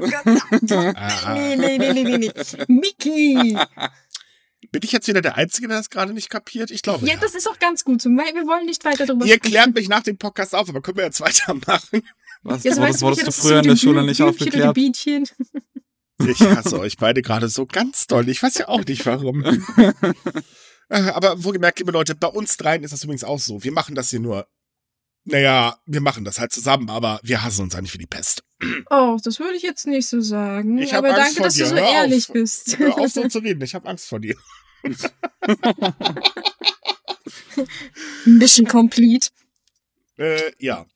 oh Gott. Ah, Nee, nee, nee, nee, nee, nee. Mickey! Bin ich jetzt wieder der Einzige, der das gerade nicht kapiert? Ich glaube. Ja, das ist auch ganz gut so. Wir wollen nicht weiter drüber Ihr sprechen. klärt mich nach dem Podcast auf, aber können wir jetzt weitermachen? Was, Ja, so wurdest, weißt du, wurdest du früher in so der Schule nicht aufgeklärt? Ich hasse euch beide gerade so ganz doll. Ich weiß ja auch nicht warum. Äh, Aber wohlgemerkt, liebe Leute, bei uns dreien ist das übrigens auch so. Wir machen das hier nur. Naja, wir machen das halt zusammen, aber wir hassen uns eigentlich wie die Pest. Oh, das würde ich jetzt nicht so sagen. Ich Aber Angst danke, vor dass dir. du so Hör auf. ehrlich bist. Hör auf so zu reden, ich habe Angst vor dir. Mission complete. Äh, ja.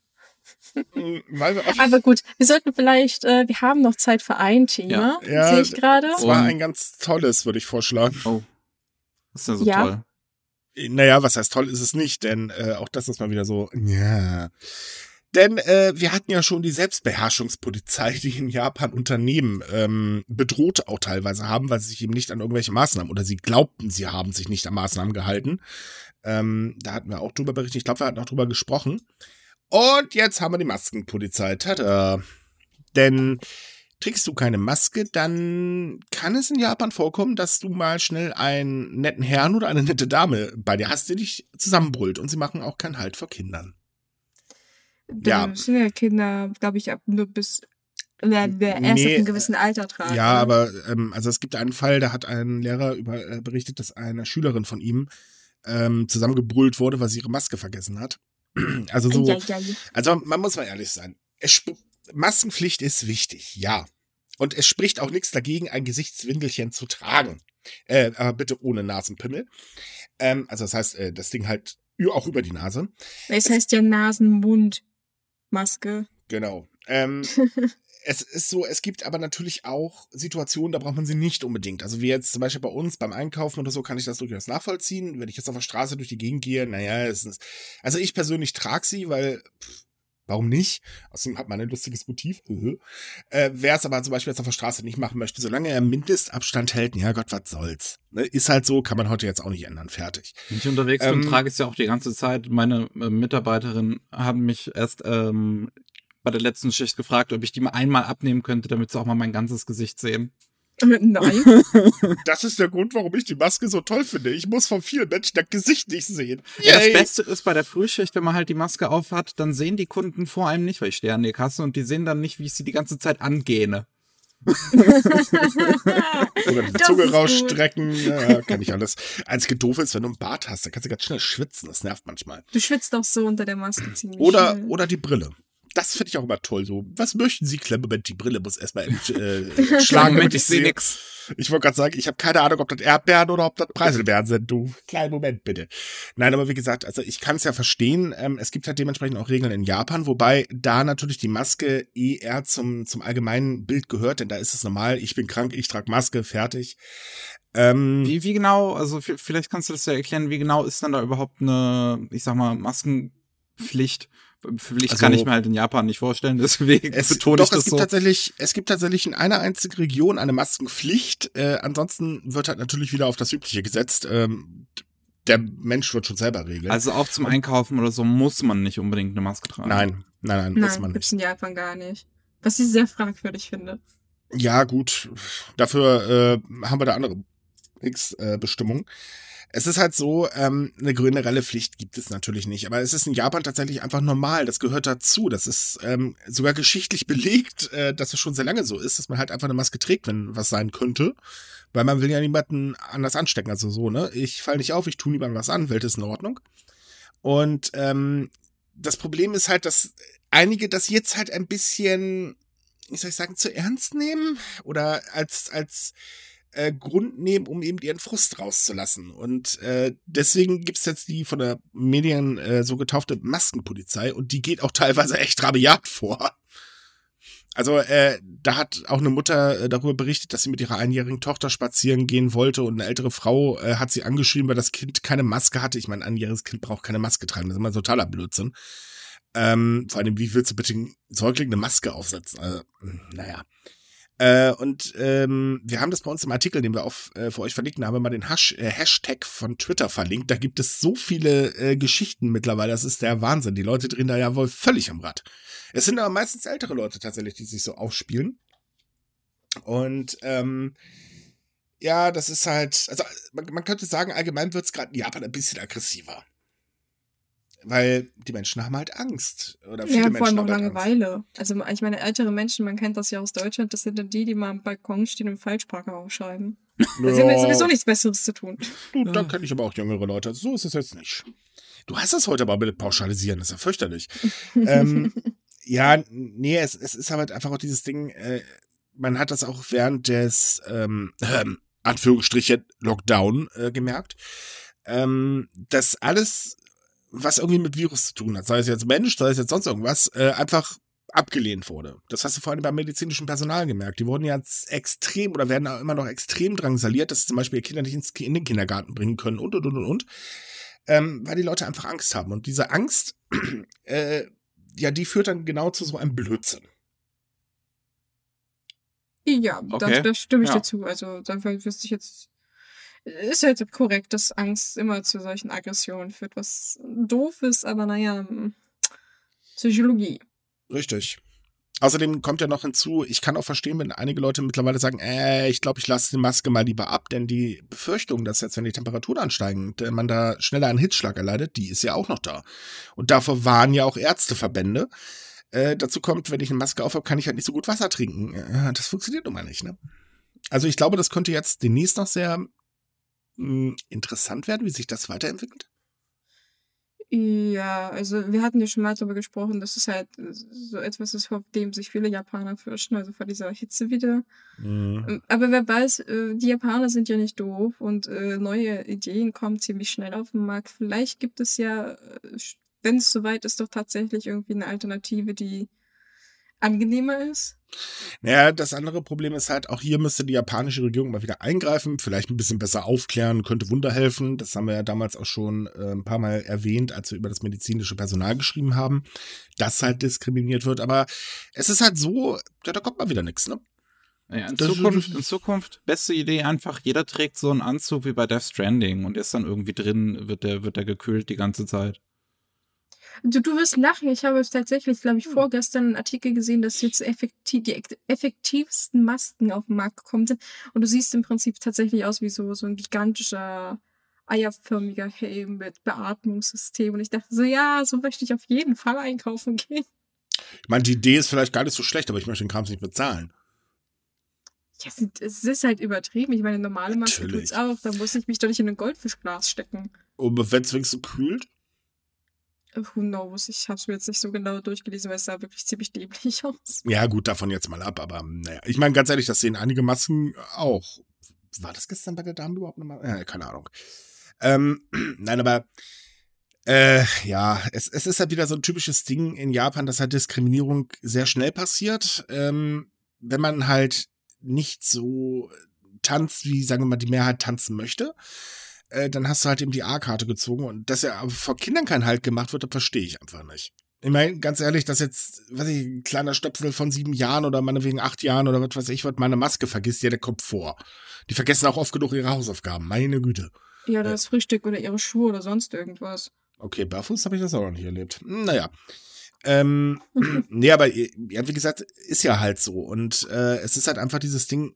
Aber gut, wir sollten vielleicht, äh, wir haben noch Zeit für ein Thema, Ja. Ja, sehe ich gerade. das war ein ganz tolles, würde ich vorschlagen. Oh. Das ist ja so Ja. toll. Naja, was heißt toll ist es nicht, denn äh, auch das ist mal wieder so, ja. Denn äh, wir hatten ja schon die Selbstbeherrschungspolizei, die in Japan Unternehmen ähm, bedroht auch teilweise haben, weil sie sich eben nicht an irgendwelche Maßnahmen oder sie glaubten, sie haben sich nicht an Maßnahmen gehalten. Ähm, da hatten wir auch drüber berichtet. Ich glaube, wir hatten auch drüber gesprochen. Und jetzt haben wir die Maskenpolizei. Tada. Denn trägst du keine Maske, dann kann es in Japan vorkommen, dass du mal schnell einen netten Herrn oder eine nette Dame bei dir hast, die dich zusammenbrüllt. Und sie machen auch keinen Halt vor Kindern. Ja. Das sind ja Kinder, glaube ich, ab nur bis der erst Nee, ab einem gewissen Alter tragen. Ja, aber ähm, also es gibt einen Fall, da hat ein Lehrer über, äh, berichtet, dass eine Schülerin von ihm ähm, zusammengebrüllt wurde, weil sie ihre Maske vergessen hat. Also so, Ja, ja, ja. Also man muss mal ehrlich sein. Es Maskenpflicht ist wichtig, ja. Und es spricht auch nichts dagegen, ein Gesichtswindelchen zu tragen. Äh, aber bitte ohne Nasenpimmel. Ähm, also das heißt, äh, das Ding halt auch über die Nase. Es heißt ja Nasen-Mund-Maske. Genau. Ähm, es ist so, es gibt aber natürlich auch Situationen, da braucht man sie nicht unbedingt. Also wie jetzt zum Beispiel bei uns beim Einkaufen oder so, kann ich das durchaus nachvollziehen. Wenn ich jetzt auf der Straße durch die Gegend gehe, naja, es ist, also ich persönlich trage sie, weil, pff, warum nicht? Außerdem hat man ein lustiges Motiv. äh, Wer es aber zum Beispiel jetzt auf der Straße nicht machen möchte, solange er Mindestabstand hält, ja Gott, was soll's. Ne? Ist halt so, kann man heute jetzt auch nicht ändern. Fertig. Wenn ich unterwegs ähm, bin, trage ich es ja auch die ganze Zeit. Meine äh, Mitarbeiterin haben mich erst ähm, bei der letzten Schicht gefragt, ob ich die mal einmal abnehmen könnte, damit sie auch mal mein ganzes Gesicht sehen. Nein. Das ist der Grund, warum ich die Maske so toll finde. Ich muss von vielen Menschen das Gesicht nicht sehen. Ja, das Beste ist bei der Frühschicht, wenn man halt die Maske aufhat, dann sehen die Kunden vor einem nicht, weil ich stehe an der Kasse und die sehen dann nicht, wie ich sie die ganze Zeit angehne. Oder die Zunge rausstrecken. Ja, kann ich alles. Einzige doof ist, wenn du einen Bart hast, dann kannst du ganz schnell schwitzen. Das nervt manchmal. Du schwitzt auch so unter der Maske ziemlich. Oder, schnell. oder die Brille das finde ich auch immer toll. So, was möchten Sie, Klemmband? Die Brille muss erstmal äh, schlagen. Moment, ich sehe nix. Ich wollte gerade sagen, ich habe keine Ahnung, ob das Erdbeeren oder ob das Preiselbeeren sind. Du, kleinen Moment bitte. Nein, aber wie gesagt, also ich kann es ja verstehen. Ähm, es gibt halt dementsprechend auch Regeln in Japan, wobei da natürlich die Maske eher zum, zum allgemeinen Bild gehört, denn da ist es normal, ich bin krank, ich trage Maske, fertig. Ähm, wie, wie genau, also vielleicht kannst du das ja erklären, wie genau ist dann da überhaupt eine, ich sag mal, Maskenpflicht? Pflicht also, kann ich mir halt in Japan nicht vorstellen, deswegen es, betone doch, ich das es gibt so. Tatsächlich, es gibt tatsächlich in einer einzigen Region eine Maskenpflicht. Äh, ansonsten wird halt natürlich wieder auf das Übliche gesetzt. Ähm, der Mensch wird schon selber regeln. Also auch zum Einkaufen oder so muss man nicht unbedingt eine Maske tragen. Nein, nein, nein, muss nein, man nicht. in Japan gar nicht. Was ich sehr fragwürdig finde. Ja, gut. Dafür äh, haben wir da andere X-Bestimmungen. Äh, es ist halt so, ähm, eine generelle Pflicht gibt es natürlich nicht, aber es ist in Japan tatsächlich einfach normal. Das gehört dazu. Das ist ähm, sogar geschichtlich belegt, äh, dass es schon sehr lange so ist, dass man halt einfach eine Maske trägt, wenn was sein könnte. Weil man will ja niemanden anders anstecken. Also so, ne? Ich fall nicht auf, ich tue niemandem was an, Welt ist in Ordnung. Und ähm, das Problem ist halt, dass einige das jetzt halt ein bisschen, wie soll ich sagen, zu ernst nehmen oder als, als äh, Grund nehmen, um eben ihren Frust rauszulassen. Und äh, deswegen gibt's jetzt die von der Medien äh, so getaufte Maskenpolizei und die geht auch teilweise echt rabiat vor. Also äh, da hat auch eine Mutter äh, darüber berichtet, dass sie mit ihrer einjährigen Tochter spazieren gehen wollte und eine ältere Frau äh, hat sie angeschrieben, weil das Kind keine Maske hatte. Ich mein, ein einjähriges Kind braucht keine Maske tragen, das ist immer totaler Blödsinn. Ähm, vor allem, wie willst du bitte einen Säugling eine Maske aufsetzen? Also, naja. Äh, und ähm, wir haben das bei uns im Artikel, den wir auf, äh, für euch verlinken haben, mal den Hash, äh, Hashtag von Twitter verlinkt. Da gibt es so viele äh, Geschichten mittlerweile. Das ist der Wahnsinn. Die Leute drehen da ja wohl völlig am Rad. Es sind aber meistens ältere Leute tatsächlich, die sich so aufspielen. Und ähm, ja, das ist halt, also man, man könnte sagen, allgemein wird es gerade in Japan ein bisschen aggressiver weil die Menschen haben halt Angst. Oder viele ja, vor allem auch halt Langeweile. Angst. Also ich meine, ältere Menschen, man kennt das ja aus Deutschland, das sind dann die, die mal am Balkon stehen und Falschparker aufschreiben. Ja. Da sind wir sowieso nichts Besseres zu tun. Du, da kenne ich aber auch jüngere Leute. So ist es jetzt nicht. Du hast das heute aber mit Pauschalisieren, das ist ja fürchterlich. ähm, ja, nee, es, es ist halt einfach auch dieses Ding, äh, man hat das auch während des, ähm, äh, Anführungsstriche, Lockdown äh, gemerkt, ähm, dass alles was irgendwie mit Virus zu tun hat, sei es jetzt Mensch, sei es jetzt sonst irgendwas, äh, einfach abgelehnt wurde. Das hast du vor allem beim medizinischen Personal gemerkt. Die wurden jetzt extrem oder werden auch immer noch extrem drangsaliert, dass sie zum Beispiel Kinder nicht ins, in den Kindergarten bringen können und, und, und, und, und. Ähm, weil die Leute einfach Angst haben. Und diese Angst, äh, ja, die führt dann genau zu so einem Blödsinn. Ja, okay. da, stimme ich ja. dazu. Also, da wüsste ich jetzt ist halt korrekt, dass Angst immer zu solchen Aggressionen führt, was doof ist, aber naja, hm, Psychologie. Richtig. Außerdem kommt ja noch hinzu, ich kann auch verstehen, wenn einige Leute mittlerweile sagen, äh, ich glaube, ich lasse die Maske mal lieber ab, denn die Befürchtung, dass jetzt, wenn die Temperaturen ansteigen, man da schneller einen Hitzschlag erleidet, die ist ja auch noch da. Und davor waren ja auch Ärzteverbände. Äh, dazu kommt, wenn ich eine Maske aufhabe, kann ich halt nicht so gut Wasser trinken. Äh, das funktioniert nun mal nicht, ne? Also ich glaube, das könnte jetzt demnächst noch sehr interessant werden, wie sich das weiterentwickelt? Ja, also wir hatten ja schon mal darüber gesprochen, dass es halt so etwas ist, vor dem sich viele Japaner fürchten, also vor dieser Hitze wieder. Mhm. Ähm, Aber wer weiß, äh, die Japaner sind ja nicht doof und äh, neue Ideen kommen ziemlich schnell auf den Markt. Vielleicht gibt es ja, äh, wenn es soweit ist, doch tatsächlich irgendwie eine Alternative, die angenehmer ist. Naja, das andere Problem ist halt, auch hier müsste die japanische Regierung mal wieder eingreifen, vielleicht ein bisschen besser aufklären, könnte Wunder helfen. Das haben wir ja damals auch schon äh, ein paar Mal erwähnt, als wir über das medizinische Personal geschrieben haben, das halt diskriminiert wird. Aber es ist halt so, ja, da kommt mal wieder nichts, ne? Ja, in, Das- Zukunft, in Zukunft, beste Idee einfach, jeder trägt so einen Anzug wie bei Death Stranding und ist dann irgendwie drin, wird der, wird der gekühlt die ganze Zeit. Du, du wirst lachen. Ich habe tatsächlich, glaube Hm. ich, vorgestern einen Artikel gesehen, dass jetzt effektiv, die effektivsten Masken auf den Markt gekommen sind. Und du siehst im Prinzip tatsächlich aus wie so, so ein gigantischer, eierförmiger Helm mit Beatmungssystem. Und ich dachte so, ja, so möchte ich auf jeden Fall einkaufen gehen. Ich meine, die Idee ist vielleicht gar nicht so schlecht, aber ich möchte den Krams nicht bezahlen. Ja, es ist- es halt übertrieben. Ich meine, normale Maske tut's auch. Da muss ich mich doch nicht in ein Goldfischglas stecken. Und wenn es wenigstens kühlt, Who knows? Ich habe es mir jetzt nicht so genau durchgelesen, weil es sah wirklich ziemlich dämlich aus. ja gut, davon jetzt mal ab, aber naja. Ich meine, ganz ehrlich, das sehen einige Masken auch. War das gestern bei der Dame überhaupt nochmal? Ja, keine Ahnung. Ähm, nein, aber äh, ja, es, es ist halt wieder so ein typisches Ding in Japan, dass halt Diskriminierung sehr schnell passiert. Ähm, wenn man halt nicht so tanzt, wie, sagen wir mal, die Mehrheit tanzen möchte, äh, dann hast du halt eben die A-Karte gezogen. Und dass ja aber vor Kindern kein Halt gemacht wird, das verstehe ich einfach nicht. Ich meine, ganz ehrlich, dass jetzt, weiß ich, ein kleiner Stöpsel von sieben Jahren oder meinetwegen acht Jahren oder was weiß ich, was meine Maske vergisst, ja, der kommt vor. Die vergessen auch oft genug ihre Hausaufgaben, meine Güte. Ja, oder das Frühstück oder ihre Schuhe oder sonst irgendwas. Okay, barfuß habe ich das auch noch nicht erlebt. Hm, Naja. Ähm, nee, aber ja, wie gesagt, ist ja halt so. Und äh, es ist halt einfach dieses Ding,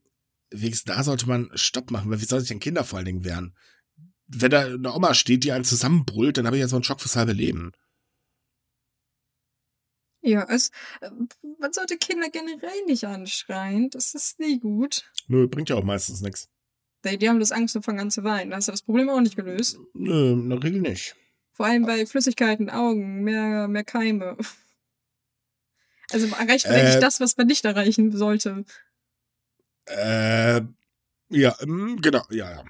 wenigstens da sollte man Stopp machen, weil wie soll sich denn Kinder vor allen Dingen wehren? Wenn da eine Oma steht, die einen zusammenbrüllt, dann habe ich ja so einen Schock fürs halbe Leben. Ja, es, äh, man sollte Kinder generell nicht anschreien. Das ist nie gut. Nö, bringt ja auch meistens nichts. Die, die haben das Angst und fangen an zu weinen. Da hast du das Problem auch nicht gelöst. Nö, in der Regel nicht. Vor allem bei Flüssigkeiten, Augen, mehr, mehr Keime. Also erreicht man Äh. eigentlich das, was man nicht erreichen sollte. Äh, ja, mm, genau, ja, ja.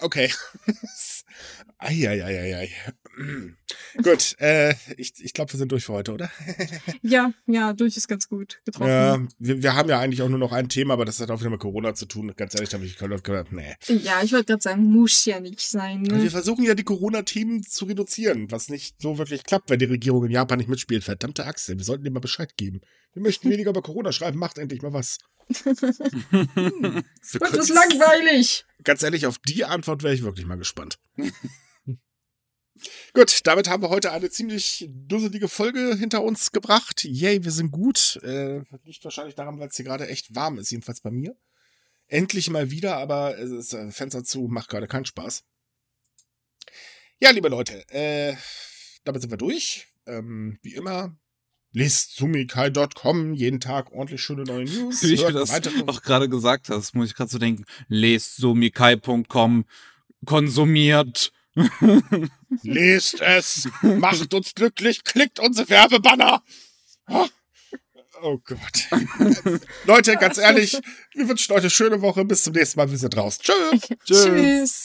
Okay. Eieieiei. Gut, äh, ich, ich glaube, wir sind durch für heute, oder? Ja, ja, durch ist ganz gut getroffen. Ja, wir, wir haben ja eigentlich auch nur noch ein Thema, aber das hat auch wieder mit Corona zu tun. Ganz ehrlich, da habe ich gehört, nee. Ja, ich wollte gerade sagen, muss ja nicht sein. Wir Ne? versuchen ja die Corona-Themen zu reduzieren, was nicht so wirklich klappt, wenn die Regierung in Japan nicht mitspielt. Verdammte Achse, wir sollten dem mal Bescheid geben. Wir möchten weniger über Corona schreiben, macht endlich mal was. Hm, wir Das ist langweilig. Ganz ehrlich, auf die Antwort wäre ich wirklich mal gespannt. Gut, damit haben wir heute eine ziemlich dusselige Folge hinter uns gebracht. Yay, wir sind gut. Äh, liegt wahrscheinlich daran, weil es hier gerade echt warm ist, jedenfalls bei mir. Endlich mal wieder, aber es ist äh, Fenster zu, macht gerade keinen Spaß. Ja, liebe Leute, äh, damit sind wir durch. Ähm, wie immer, lest sumikai.com, jeden Tag ordentlich schöne neue News. Wie du das auch gerade gesagt hast, muss ich gerade so denken, lest somikai.com, konsumiert. Lest es, macht uns glücklich, klickt unsere Werbebanner. Oh, oh Gott. Leute, ganz ehrlich, wir wünschen euch eine schöne Woche. Bis zum nächsten Mal. Wir sind raus. Tschüss. Tschüss. Tschüss.